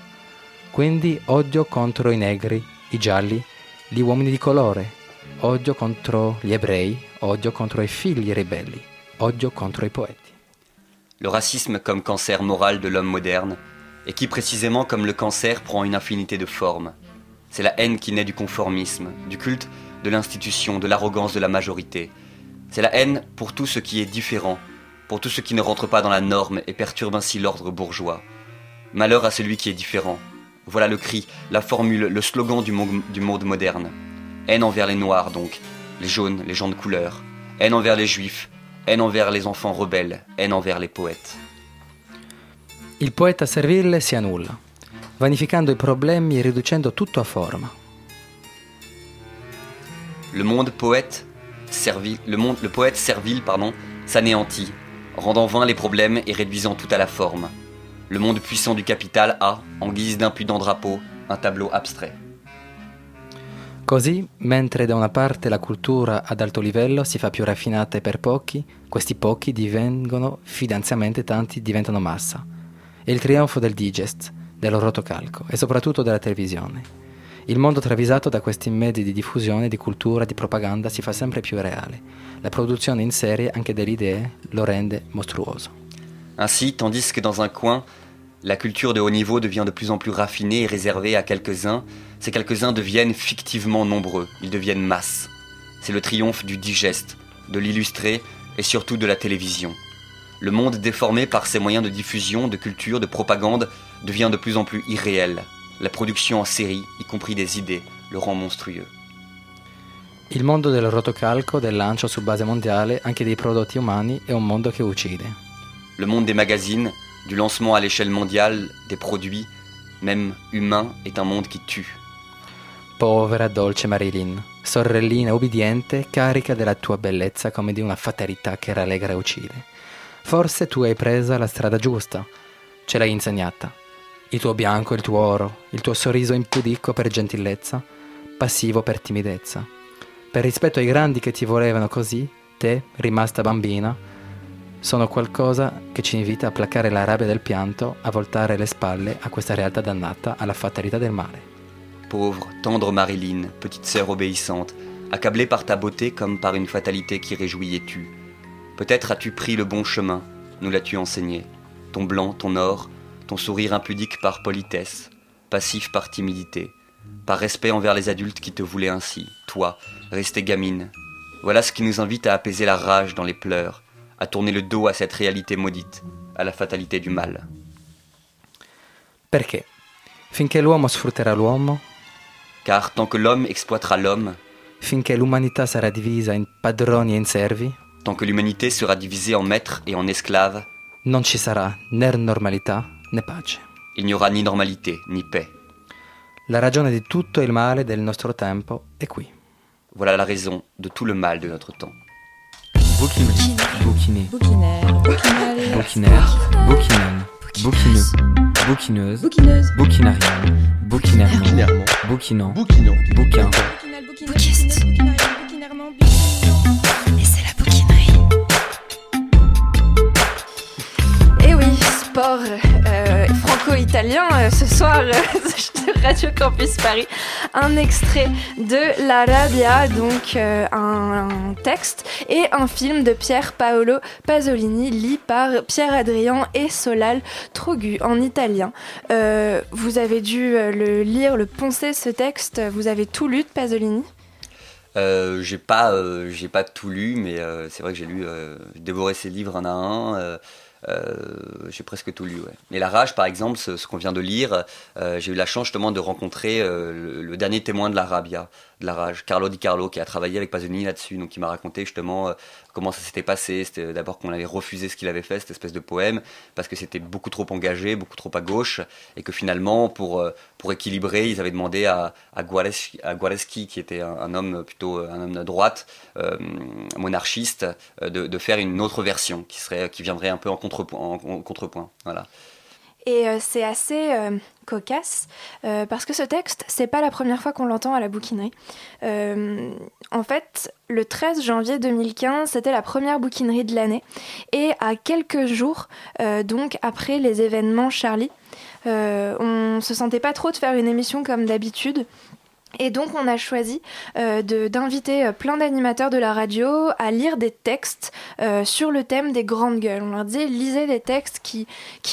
Quindi odio contro i negri, i gialli, gli uomini di colore, odio contro gli ebrei, odio contro i figli ribelli, odio contro i poeti. Le racisme comme cancer moral de l'homme moderne, et qui précisément comme le cancer prend une infinité de formes. C'est la haine qui naît du conformisme, du culte de l'institution, de l'arrogance de la majorité. C'est la haine pour tout ce qui est différent, pour tout ce qui ne rentre pas dans la norme et perturbe ainsi l'ordre bourgeois. Malheur à celui qui est différent. Voilà le cri, la formule, le slogan du monde, moderne. Haine envers les noirs donc, les jaunes, les gens de couleur. Haine envers les juifs, haine envers les enfants rebelles, haine envers les poètes. Il poeta servile si annulla, vanificando i problemi e riducendo tutto a forma. Le monde poète servile, le, monde, le poète servile pardon, s'anéantit, rendant vain les problèmes et réduisant tout à la forme. Le monde puissant du capital a, en guise d'impudent drapeau, un tableau abstrait. Così, mentre da una parte la cultura ad alto livello si fa più raffinata e per pochi, questi pochi divengono finanziamenti tanti diventano massa. È il trionfo del digest, dello rotocalco e soprattutto della televisione. Il mondo travisato da questi mezzi di diffusione, di cultura, di propaganda si fa sempre più reale. La produzione in serie anche delle idee lo rende mostruoso. Ainsi, tandis que dans un coin, la culture de haut niveau devient de plus en plus raffinée et réservée à quelques-uns, ces quelques-uns deviennent fictivement nombreux, ils deviennent masse. C'est le triomphe du digeste, de l'illustré et surtout de la télévision. Le monde déformé par ces moyens de diffusion, de culture, de propagande, devient de plus en plus irréel. La production en série, y compris des idées, le rend monstrueux. Il mondo del rotocalco, del lancio su base mondiale anche dei prodotti umani è un mondo che uccide. Le monde des magazines, du lancement à l'échelle mondiale des produits, même humains, est un monde qui tue. Povera dolce Marilyn, sorellina ubbidiente, carica della tua bellezza come di una fatalità che rallegra e uccide. Forse tu hai presa la strada giusta, ce l'hai insegnata. Il tuo bianco, il tuo oro, il tuo sorriso impudico per gentilezza, passivo per timidezza. Per rispetto ai grandi che ti volevano così, te, rimasta bambina, sono qualcosa che ci invita a placare la rabbia del pianto, a voltare le spalle a questa realtà dannata alla fatalità del male. Pauvre, tendre Marilyn, petite sœur obéissante, accablée par ta beauté comme par une fatalité qui tue. Peut-être as-tu pris le bon chemin, nous l'as-tu enseigné. Ton blanc, ton or, ton sourire impudique par politesse, passif par timidité, par respect envers les adultes qui te voulaient ainsi, toi, restée gamine. Voilà ce qui nous invite à apaiser la rage dans les pleurs, à tourner le dos à cette réalité maudite, à la fatalité du mal. Perché? Finché l'uomo sfrutterà l'uomo, Car tant que l'homme exploitera l'homme, finché l'umanità sarà divisa in padroni e in servi, tant que l'humanité sera divisée en maîtres et en esclaves, non ci sarà né normalità né pace. il n'y aura ni normalité, ni paix. La ragione di tutto il male del nostro tempo è qui. Voilà la raison de tout le mal de notre temps. Bouquiné, Bouquinaire, bouquineux, bouquineuse, bouquineuse, bouquinairement, bouquinant, bouquin, euh, franco-italien euh, ce soir euh, sur Radio Campus Paris. Un extrait de La Rabbia, donc un, texte, et un film de Pier Paolo Pasolini, lu par Pierre Adrien et Solal Trogu en italien. Vous avez dû le lire, le poncer ce texte. Vous avez tout lu de Pasolini? J'ai pas, j'ai pas tout lu, mais c'est vrai que j'ai lu, dévoré ses livres un à un. Euh, j'ai presque tout lu. Et La Rage, par exemple, ce, ce qu'on vient de lire, euh, j'ai eu la chance justement de rencontrer euh, le, le dernier témoin de la Rabia, de la Rage, Carlo Di Carlo, qui a travaillé avec Pasolini là-dessus, donc qui m'a raconté justement comment ça s'était passé. C'était d'abord qu'on avait refusé ce qu'il avait fait, cette espèce de poème, parce que c'était beaucoup trop engagé, beaucoup trop à gauche, et que finalement, pour, euh, pour équilibrer, ils avaient demandé à, à, qui était un, homme plutôt un homme de droite, euh, monarchiste, euh, de, de faire une autre version qui serait, qui viendrait un peu en contrepoint. En contrepoint voilà. Et euh, c'est assez euh, cocasse euh, parce que ce texte, c'est pas la première fois qu'on l'entend à la bouquinerie. En fait, le 13 janvier 2015, c'était la première bouquinerie de l'année. Et à quelques jours, donc après les événements Charlie, on se sentait pas trop de faire une émission comme d'habitude. Et donc on a choisi euh, d'inviter euh, plein d'animateurs de la radio à lire des textes euh, sur le thème des grandes gueules. On leur disait lisez des textes qui,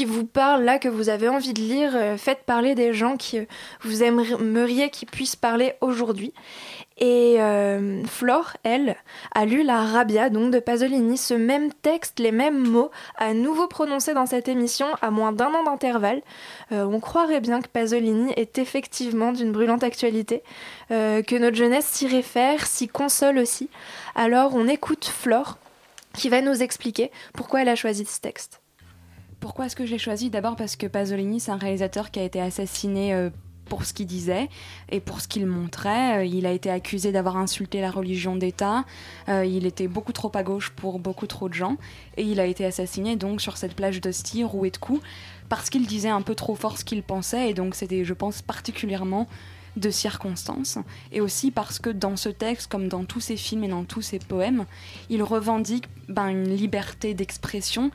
vous parlent là, que vous avez envie de lire, faites parler des gens qui vous aimeriez qu'ils puissent parler aujourd'hui. Et euh, Flore, elle, a lu la Rabia, donc de Pasolini, ce même texte, les mêmes mots, à nouveau prononcés dans cette émission à moins d'un an d'intervalle. Euh, on croirait bien que Pasolini est effectivement d'une brûlante actualité, euh, que notre jeunesse s'y réfère, s'y console aussi. Alors on écoute Flore, qui va nous expliquer pourquoi elle a choisi ce texte. Pourquoi est-ce que j'ai choisi? D'abord parce que Pasolini, c'est un réalisateur qui a été assassiné pour ce qu'il disait et pour ce qu'il montrait. Euh, Il a été accusé d'avoir insulté la religion d'État. Euh, il était beaucoup trop à gauche pour beaucoup trop de gens. Et il a été assassiné donc sur cette plage d'Ostie, roué de coups, parce qu'il disait un peu trop fort ce qu'il pensait. Et donc c'était, je pense, particulièrement de circonstances. Et aussi parce que dans ce texte, comme dans tous ses films et dans tous ses poèmes, il revendique ben, une liberté d'expression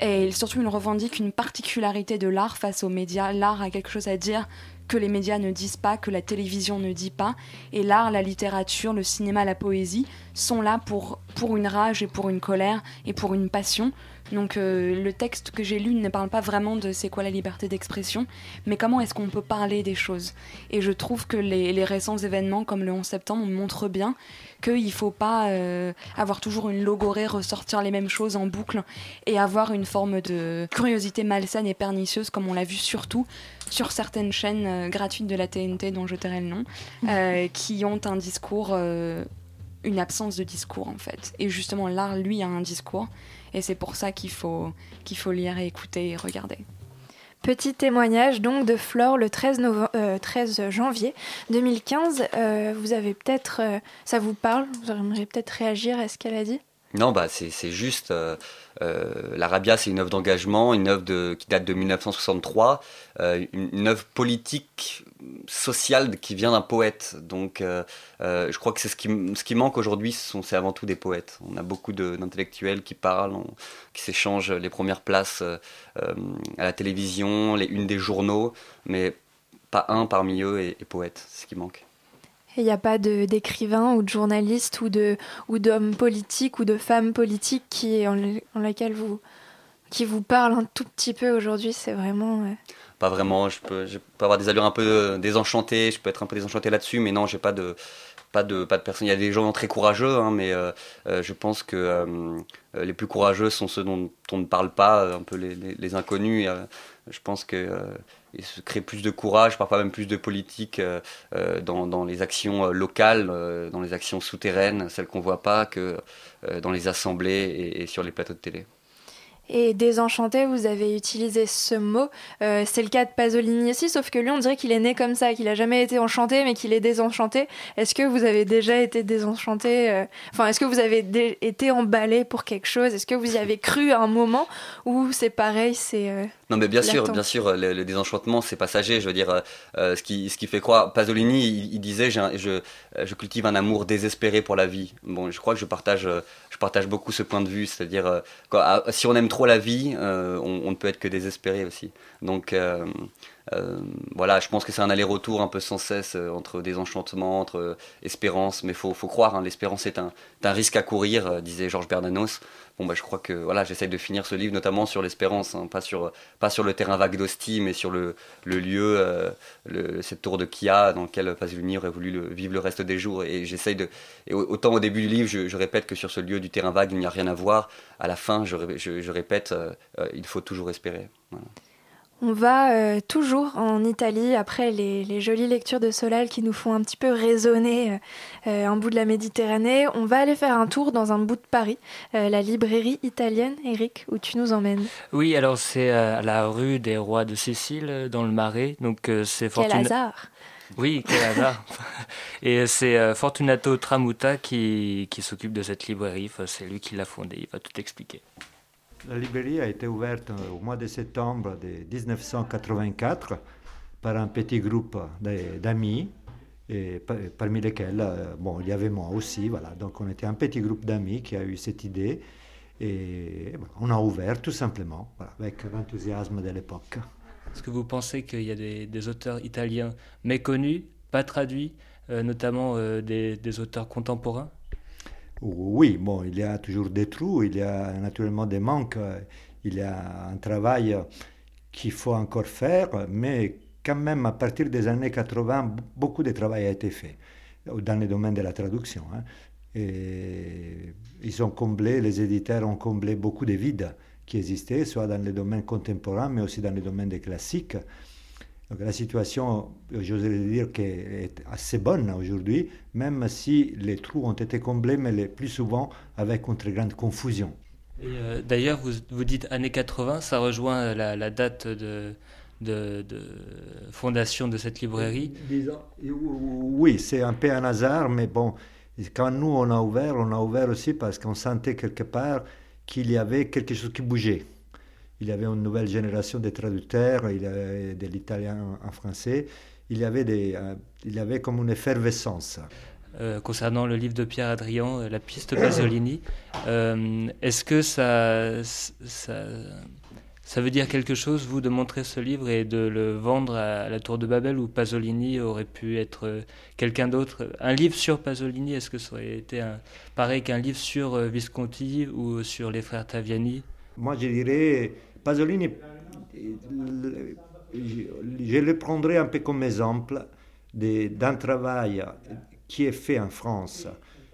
et surtout, il revendique une particularité de l'art face aux médias. L'art a quelque chose à dire que les médias ne disent pas, que la télévision ne dit pas. Et l'art, la littérature, le cinéma, la poésie sont là pour, pour une rage et pour une colère et pour une passion. Donc euh, le texte que j'ai lu ne parle pas vraiment de c'est quoi la liberté d'expression, mais comment est-ce qu'on peut parler des choses. Et je trouve que les, les récents événements comme le 11 septembre montrent bien qu'il ne faut pas euh, avoir toujours une logorée, ressortir les mêmes choses en boucle et avoir une forme de curiosité malsaine et pernicieuse comme on l'a vu surtout sur certaines chaînes euh, gratuites de la TNT dont je tairai le nom, euh, qui ont un discours, euh, une absence de discours en fait. Et justement l'art, lui, a un discours et c'est pour ça qu'il faut, qu'il faut lire et écouter et regarder. Petit témoignage donc de Flore le 13, noven- euh, 13 janvier 2015. Euh, vous avez peut-être, euh, ça vous parle? Vous aimeriez peut-être réagir à ce qu'elle a dit? Non, bah c'est juste. Euh, euh, L'Arabia, c'est une œuvre d'engagement, une œuvre de, qui date de 1963, euh, une, une œuvre politique, sociale qui vient d'un poète. Donc, je crois que c'est ce qui, ce manque aujourd'hui, c'est avant tout des poètes. On a beaucoup d'intellectuels qui parlent, qui s'échangent les premières places à la télévision, les unes des journaux, mais pas un parmi eux est, est poète. C'est ce qui manque. Il n'y a pas d'écrivains ou de journalistes ou de ou d'hommes politiques ou de femmes politiques qui en, en laquelle vous qui vous parlent un tout petit peu aujourd'hui. C'est vraiment euh, Pas vraiment, je peux, je peux avoir des allures un peu euh, désenchantées, je peux être un peu désenchanté là-dessus, mais non, j'ai pas de, pas de, pas de personnes. Il y a des gens très courageux, hein, mais euh, je pense que les plus courageux sont ceux dont on ne parle pas, un peu les, les- les inconnus. je pense que il se crée plus de courage, parfois même plus de politique euh, euh, dans, les actions euh, locales, dans les actions souterraines, celles qu'on voit pas, que dans les assemblées et, et sur les plateaux de télé. Et désenchanté, vous avez utilisé ce mot. C'est le cas de Pasolini aussi, sauf que lui, on dirait qu'il est né comme ça, qu'il a jamais été enchanté, mais qu'il est désenchanté. Est-ce que vous avez déjà été désenchanté Enfin, est-ce que vous avez été emballé pour quelque chose? Est-ce que vous y avez cru à un moment Ou c'est pareil, c'est... Non, mais bien sûr, bien sûr, le, le désenchantement, c'est passager. Je veux dire, euh, euh, ce, qui, ce qui fait croire. Pasolini, il, il disait un- je, euh, je cultive un amour désespéré pour la vie. Bon, je crois que je partage, je partage beaucoup ce point de vue. C'est-à-dire, si on aime trop la vie, euh, on, on ne peut être que désespéré aussi. Donc, Euh, voilà, je pense que c'est un aller-retour un peu sans cesse euh, entre désenchantement, entre euh, espérance, mais faut, faut croire, hein, l'espérance est un, risque à courir, euh, disait Georges Bernanos. Bon, bah, je crois que voilà, j'essaye de finir ce livre notamment sur l'espérance, hein, pas, sur, pas sur le terrain vague d'Ostie, mais sur le, lieu, euh, le, cette tour de Kia dans lequel Pasolini aurait voulu vivre le reste des jours. Et de. Et autant au début du livre, je, répète que sur ce lieu du terrain vague, il n'y a rien à voir. À la fin, je, répète, euh, il faut toujours espérer. On va euh, toujours en Italie, après les, les, jolies lectures de Solal qui nous font un petit peu résonner euh, un bout de la Méditerranée. On va aller faire un tour dans un bout de Paris, euh, la librairie italienne, Eric, où tu nous emmènes. Oui, alors c'est à la rue des Rois de Sicile, dans le Marais. Donc c'est Quel hasard oui, quel hasard. Et c'est Fortunato Tramuta qui, qui s'occupe de cette librairie. Enfin, c'est lui qui l'a fondée. Il va tout expliquer. La librairie a été ouverte au mois de septembre de 1984 par un petit groupe d'amis, parmi lesquels, bon, il y avait moi aussi, voilà. Donc on était un petit groupe d'amis qui a eu cette idée et on a ouvert tout simplement, avec l'enthousiasme de l'époque. Est-ce que vous pensez qu'il y a des, auteurs italiens méconnus, pas traduits, euh, notamment euh, des auteurs contemporains? Oui, bon, il y a toujours des trous, il y a naturellement des manques, il y a un travail qu'il faut encore faire, mais quand même à partir des années 80, beaucoup de travail a été fait dans le domaine de la traduction. Hein. Et ils ont comblé, les éditeurs ont comblé beaucoup de vides qui existaient, soit dans le domaine contemporain, mais aussi dans le domaine des classiques. Donc la situation, j'oserais dire, est assez bonne aujourd'hui, même si les trous ont été comblés, mais les plus souvent avec une très grande confusion. Euh, D'ailleurs, vous, vous dites années 80, ça rejoint la, la date de, de, de, fondation de cette librairie. Oui, c'est un peu un hasard, mais bon, quand nous on a ouvert, on a ouvert aussi parce qu'on sentait quelque part qu'il y avait quelque chose qui bougeait il y avait une nouvelle génération de traducteurs, il y avait de l'italien en français, il y avait, des, euh, il y avait comme une effervescence. Euh, concernant le livre de Pierre Adrian, euh, La piste Pasolini, euh, est-ce que ça, ça, ça, veut dire quelque chose, vous, de montrer ce livre et de le vendre à la Tour de Babel où Pasolini aurait pu être quelqu'un d'autre? Un livre sur Pasolini, est-ce que ça aurait été un, pareil qu'un livre sur Visconti ou sur les frères Taviani? Moi, je dirais Pasolini, je le prendrai un peu comme exemple d'un travail qui est fait en France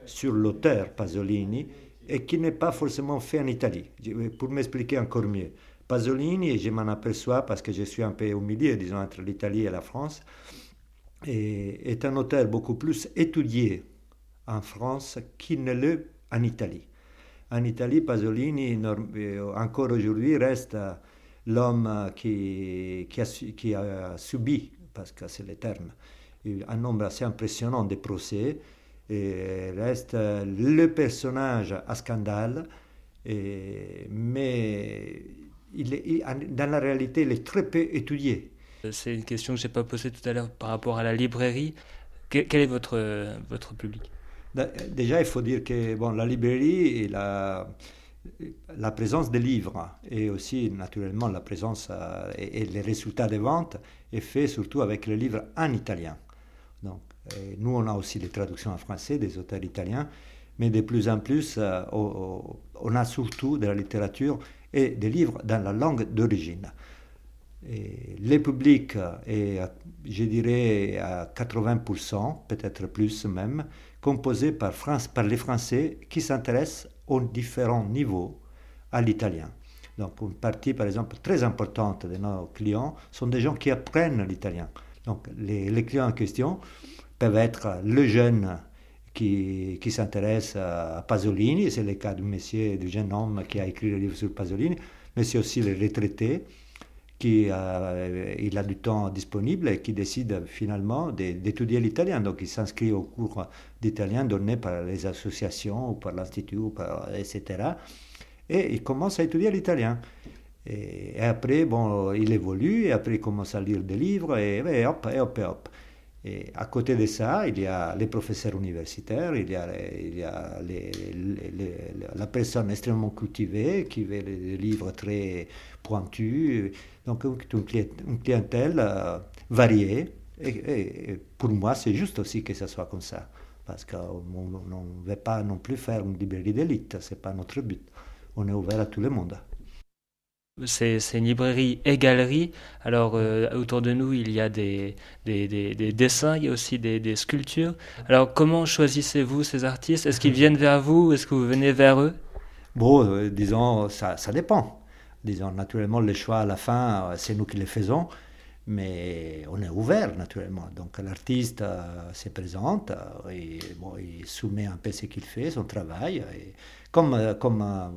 sur l'auteur Pasolini et qui n'est pas forcément fait en Italie. Pour m'expliquer encore mieux, Pasolini, et je m'en aperçois parce que je suis un peu au milieu, disons, entre l'Italie et la France, est un auteur beaucoup plus étudié en France qu'il ne l'est en Italie. En Italie, Pasolini, encore aujourd'hui, reste l'homme qui, a, subi, parce que c'est le terme, un nombre assez impressionnant de procès, et reste le personnage à scandale, et, mais dans la réalité, il est très peu étudié. C'est une question que je n'ai pas posée tout à l'heure par rapport à la librairie. Quel, quel est votre, votre public? Déjà, il faut dire que bon, la librairie et la, présence des livres et aussi naturellement la présence euh, et, et, les résultats des ventes est fait surtout avec les livres en italien. Donc, nous, on a aussi les traductions en français des auteurs italiens, mais de plus en plus, euh, on a surtout de la littérature et des livres dans la langue d'origine. Le public est, je dirais, à 80%, peut-être plus même, composé par, les Français qui s'intéressent aux différents niveaux à l'italien. Donc une partie, par exemple, très importante de nos clients sont des gens qui apprennent l'italien. Donc les, les, clients en question peuvent être le jeune qui, qui s'intéresse à Pasolini, c'est le cas du monsieur, du jeune homme qui a écrit le livre sur Pasolini, mais c'est aussi les retraités qui euh, il a du temps disponible et qui décide finalement d'étudier l'italien. Donc il s'inscrit au cours d'italien donné par les associations ou par l'Institut, etc. Et il commence à étudier l'italien. Et, après, bon, il évolue, et après il commence à lire des livres, et hop, et hop, et hop. Et à côté de ça, il y a les professeurs universitaires, il y a, la personne extrêmement cultivée qui veut des livres très pointus. Donc une clientèle euh, variée. Et, et, et, pour moi, c'est juste aussi que ça soit comme ça. Parce qu'on ne veut pas non plus faire une librairie d'élite, ce n'est pas notre but. On est ouvert à tout le monde. C'est une librairie et galerie. Alors, euh, autour de nous, il y a des, des, des, des dessins, il y a aussi des, sculptures. Alors, comment choisissez-vous ces artistes? Est-ce qu'ils viennent vers vous Est-ce que vous venez vers eux? Bon, euh, disons, ça, ça, dépend. Disons, naturellement, les choix à la fin, euh, c'est nous qui les faisons. Mais on est ouvert, naturellement. Donc, l'artiste euh, se présente et bon, il soumet un peu ce qu'il fait, son travail. Et, comme, comme un,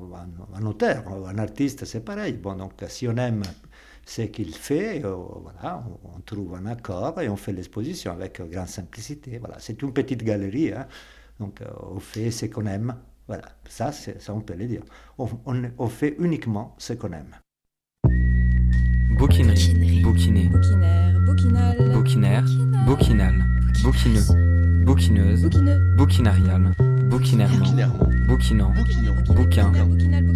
un, auteur, un artiste, c'est pareil. Bon, donc, si on aime ce qu'il fait, euh, voilà, on, trouve un accord et on fait l'exposition avec grande simplicité. Voilà, c'est une petite galerie, hein. donc euh, on fait ce qu'on aime. Voilà, ça, ça on peut le dire. On fait uniquement ce qu'on aime. Bouquinerie, bouquiner, Bouquinaire, bouquinal, bouquinaire, bouquinal, bouquineux, bouquineuse, bouquineux, bouquinarial, bouquinairement, bouquinant, bouquin, bouquinal,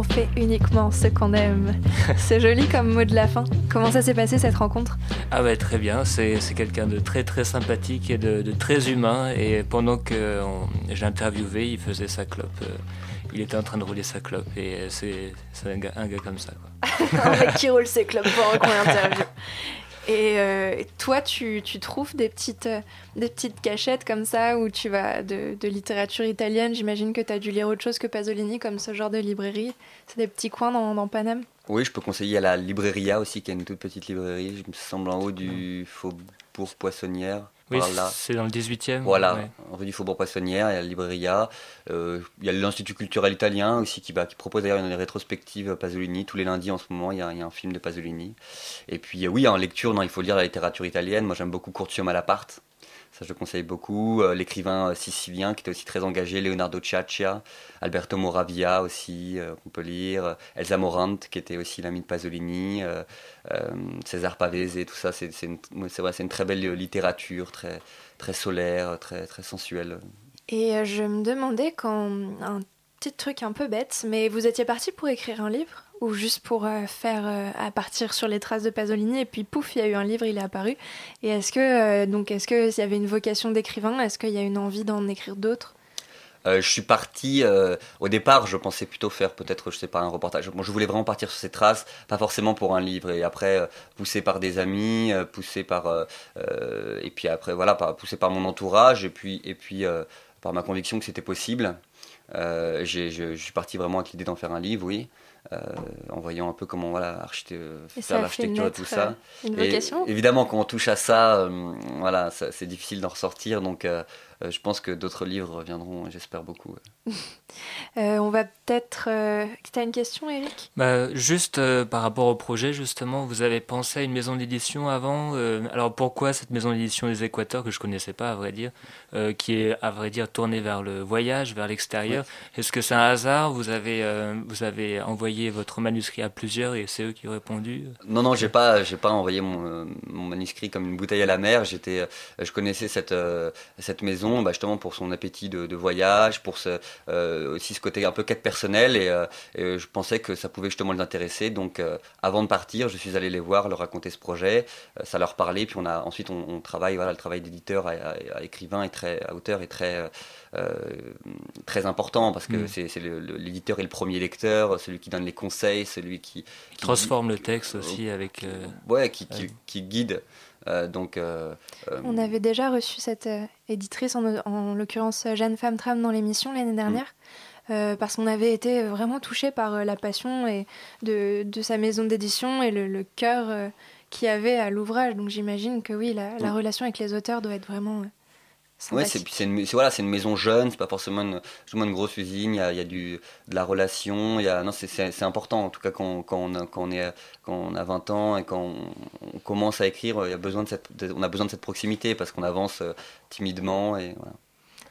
On fait uniquement ce qu'on aime. C'est joli comme mot de la fin. Comment ça s'est passé cette rencontre? Ah ouais, très bien. C'est quelqu'un de très très sympathique et de, de très humain. Et pendant que j'ai interviewé, il faisait sa clope. Euh, il était en train de rouler sa clope. Et c'est un gars, un gars comme ça. Quoi. un mec qui roule ses clopes pendant qu'on interview. Et euh, toi, tu, tu, trouves des petites, euh, des petites cachettes comme ça où tu vas de, de littérature italienne? J'imagine que tu as dû lire autre chose que Pasolini, comme ce genre de librairie. C'est des petits coins dans, dans Paname Oui, je peux conseiller à la Libreria aussi, qui est une toute petite librairie, je me semble en haut du Faubourg Poissonnière. Oui, c'est dans le 18e. Voilà, ouais. rue du Faubourg Poissonnière, il y a la Libreria. Euh, il y a l'Institut culturel italien aussi qui, bah, qui propose d'ailleurs une rétrospective Pasolini. Tous les lundis en ce moment, il y a, il y a un film de Pasolini. Et puis, oui, en lecture, non, il faut lire la littérature italienne. Moi, j'aime beaucoup Curcio Malaparte. Ça, je le conseille beaucoup. Euh, L'écrivain sicilien qui était aussi très engagé, Leonardo Ciaccia, Alberto Moravia aussi, euh, on peut lire. Elsa Morant, qui était aussi l'ami de Pasolini. Euh, César Pavese, tout ça. C'est une, vrai, une très belle littérature, très, très solaire, très, très sensuelle. Et je me demandais quand. Un petit truc un peu bête, mais vous étiez parti pour écrire un livre? Ou juste pour euh, faire euh, à partir sur les traces de Pasolini et puis pouf il y a eu un livre il est apparu. Et est-ce que euh, donc est-ce que s'il y avait une vocation d'écrivain est-ce qu'il y a une envie d'en écrire d'autres? Je suis parti au départ je pensais plutôt faire peut-être je sais pas un reportage. Bon, je voulais vraiment partir sur ces traces pas forcément pour un livre et après poussé par des amis poussé par et puis après voilà poussé par mon entourage et puis et puis par ma conviction que c'était possible. Je, je, suis parti vraiment avec l'idée d'en faire un livre oui en voyant un peu comment voilà, faire l'architecture et tout ça. Une et vocation évidemment, quand on touche à ça, euh, voilà, c'est difficile d'en ressortir. Donc, euh, je pense que d'autres livres reviendront, j'espère beaucoup. Euh, on va peut-être. Euh... Tu as une question, Eric? Bah, Juste euh, par rapport au projet, justement, vous avez pensé à une maison d'édition avant. Euh, alors pourquoi cette maison d'édition des Équateurs, que je connaissais pas, à vrai dire, qui est, à vrai dire, tournée vers le voyage, vers l'extérieur? Ouais. Est-ce que c'est un hasard? Vous avez, vous avez envoyé votre manuscrit à plusieurs et c'est eux qui ont répondu? Non, non, j'ai pas, j'ai pas envoyé mon, mon, manuscrit comme une bouteille à la mer. J'étais, je connaissais cette, cette maison bah, justement pour son appétit de, de voyage, pour ce, aussi ce côté un peu quête personnelle et, euh, et, je pensais que ça pouvait justement les intéresser. Donc euh, avant de partir, je suis allé les voir, leur raconter ce projet, euh, ça leur parlait. Puis on a ensuite on, on travaille, voilà, le travail d'éditeur à, à, à, écrivain et très à auteur est très très important parce que mmh. c'est l'éditeur est le premier lecteur, celui qui donne les conseils, celui qui, qui transforme le texte aussi avec ouais qui, qui, qui guide. Euh, donc, euh, on avait déjà reçu cette euh, éditrice, en, en l'occurrence Jeanne Femme Tram, dans l'émission l'année dernière. Mmh. parce qu'on avait été vraiment touché par la passion et de, de sa maison d'édition et le, le cœur qu'il y avait à l'ouvrage. Donc j'imagine que oui, la, la, relation avec les auteurs doit être vraiment Ouais, c'est une, voilà, une maison jeune, c'est pas forcément une, une grosse usine, il y a, y a du, de la relation, y a, non, c'est important, en tout cas quand, quand, on, a, quand, on est, quand on a 20 ans et quand on, on commence à écrire, y a besoin de cette, de, on a besoin de cette proximité parce qu'on avance euh, timidement. Et, voilà.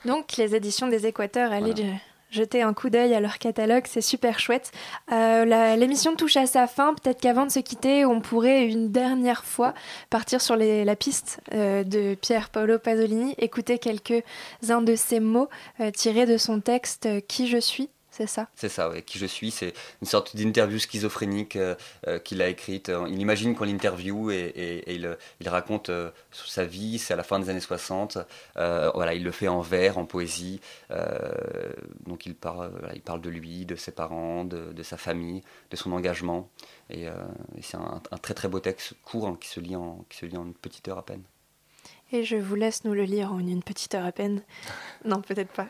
Donc les éditions des Équateurs, allez, voilà. Jeter un coup d'œil à leur catalogue, c'est super chouette. Euh, L'émission touche à sa fin, peut-être qu'avant de se quitter, on pourrait une dernière fois partir sur la piste euh, de Pier Paolo Pasolini, écouter quelques-uns de ses mots euh, tirés de son texte Qui je suis, c'est ça C'est ça, ouais. Qui je suis, c'est une sorte d'interview schizophrénique euh, euh, qu'il a écrite. Euh, Il imagine qu'on l'interview et, et- et il, il raconte euh, sa vie, c'est à la fin des années 60. Euh, voilà, il le fait en vers, en poésie. Donc il parle, voilà, il parle de lui, de ses parents, de, de sa famille, de son engagement. Et, et c'est un, un très très beau texte court hein, qui, se lit en, qui se lit en une petite heure à peine. Et je vous laisse nous le lire en une petite heure à peine. Non, peut-être pas.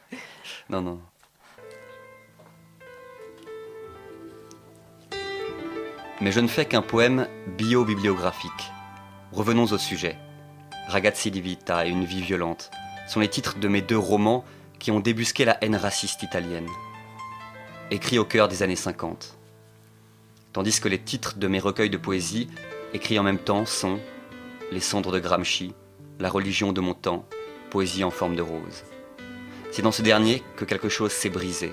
Non, non. Mais je ne fais qu'un poème bio-bibliographique. Revenons au sujet. Ragazzi di vita et Une vie violente sont les titres de mes deux romans qui ont débusqué la haine raciste italienne. Écrits au cœur des années 50. Tandis que les titres de mes recueils de poésie, écrits en même temps, sont Les cendres de Gramsci, La religion de mon temps, Poésie en forme de rose. C'est dans ce dernier que quelque chose s'est brisé.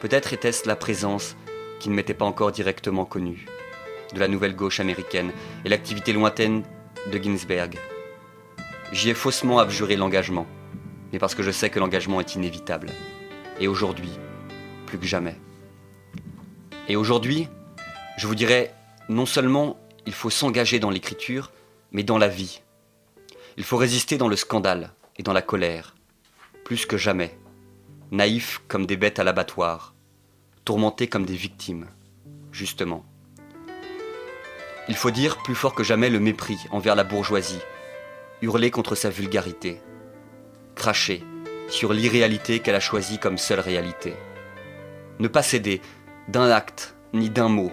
Peut-être était-ce la présence qui ne m'était pas encore directement connue, de la nouvelle gauche américaine et l'activité lointaine de Ginsberg. J'y ai faussement abjuré l'engagement, mais parce que je sais que l'engagement est inévitable. Et aujourd'hui, plus que jamais. Et aujourd'hui, je vous dirais, non seulement il faut s'engager dans l'écriture, mais dans la vie. Il faut résister dans le scandale et dans la colère, plus que jamais, naïfs comme des bêtes à l'abattoir, tourmentés comme des victimes, justement. Il faut dire plus fort que jamais le mépris envers la bourgeoisie, hurler contre sa vulgarité, cracher sur l'irréalité qu'elle a choisie comme seule réalité. Ne pas céder d'un acte ni d'un mot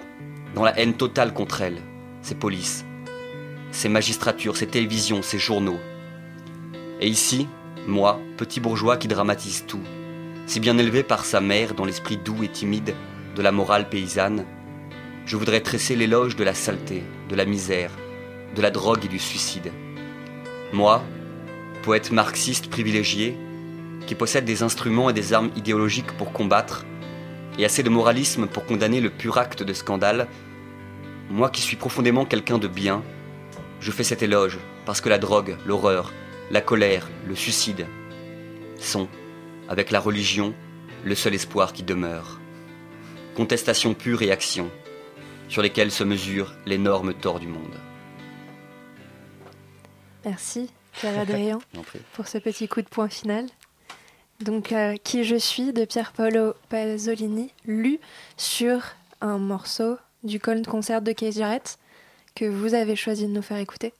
dans la haine totale contre elle, ses polices, ses magistratures, ses télévisions, ses journaux. Et ici, moi, petit bourgeois qui dramatise tout, si bien élevé par sa mère dans l'esprit doux et timide de la morale paysanne, je voudrais tresser l'éloge de la saleté, de la misère, de la drogue et du suicide. Moi, poète marxiste privilégié, qui possède des instruments et des armes idéologiques pour combattre, et assez de moralisme pour condamner le pur acte de scandale, moi qui suis profondément quelqu'un de bien, je fais cet éloge parce que la drogue, l'horreur, la colère, le suicide sont, avec la religion, le seul espoir qui demeure. Contestation pure et action, sur lesquelles se mesurent l'énorme tort du monde. Merci, Pierre-Adrien, Je vous en prie. pour ce petit coup de poing final. Donc, euh, Qui je suis de Pier Paolo Pasolini, lu sur un morceau du Colne Concert de Jarrett que vous avez choisi de nous faire écouter.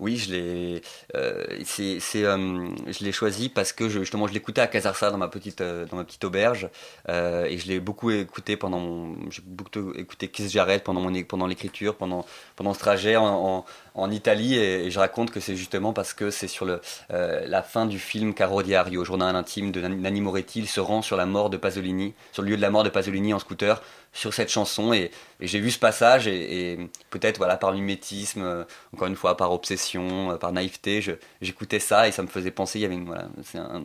Oui, je l'ai, euh, c'est, c'est, euh, je l'ai choisi parce que je, justement je l'écoutais à Casarsa dans ma petite, euh, dans ma petite auberge et je l'ai beaucoup écouté pendant mon, j'ai beaucoup écouté Kiss Jarrett pendant mon, pendant l'écriture, pendant, pendant ce trajet en, en, Italie et, et je raconte que c'est justement parce que c'est sur le, la fin du film Caro Diario, journal intime de Nan- Nanni Moretti, il se rend sur la mort de Pasolini, sur le lieu de la mort de Pasolini en scooter sur cette chanson et, et j'ai vu ce passage et, et peut-être voilà par mimétisme, euh, encore une fois par obsession, euh, par naïveté, j'écoutais ça et ça me faisait penser, il y avait une, voilà, c'est un,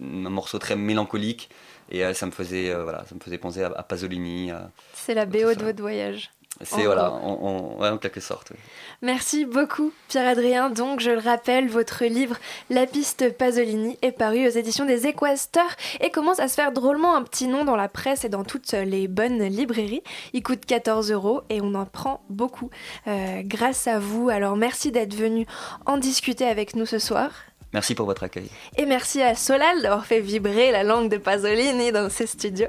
un morceau très mélancolique et euh, ça me faisait voilà, ça me faisait penser à, à Pasolini. C'est la BO de votre voyage. C'est voilà, ouais, en quelque sorte. oui. Merci beaucoup, Pierre-Adrien. Donc, je le rappelle, votre livre La piste Pasolini est paru aux éditions des Équesteurs et commence à se faire drôlement un petit nom dans la presse et dans toutes les bonnes librairies. Il coûte 14 euros et on en prend beaucoup euh, grâce à vous. Alors, merci d'être venu en discuter avec nous ce soir. Merci pour votre accueil. Et merci à Solal d'avoir fait vibrer la langue de Pasolini dans ses studios.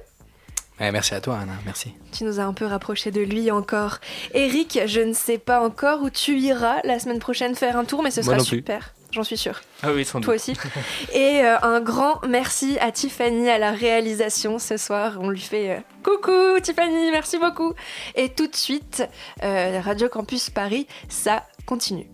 Eh, merci à toi, Anna. Merci. Tu nous as un peu rapproché de lui encore. Eric, je ne sais pas encore où tu iras la semaine prochaine faire un tour, mais ce Moi sera super. J'en suis sûre. Ah oui, sans Toi doute. aussi. Et euh, un grand merci à Tiffany à la réalisation ce soir. On lui fait euh, coucou Tiffany, merci beaucoup. Et tout de suite, euh, Radio Campus Paris, ça continue.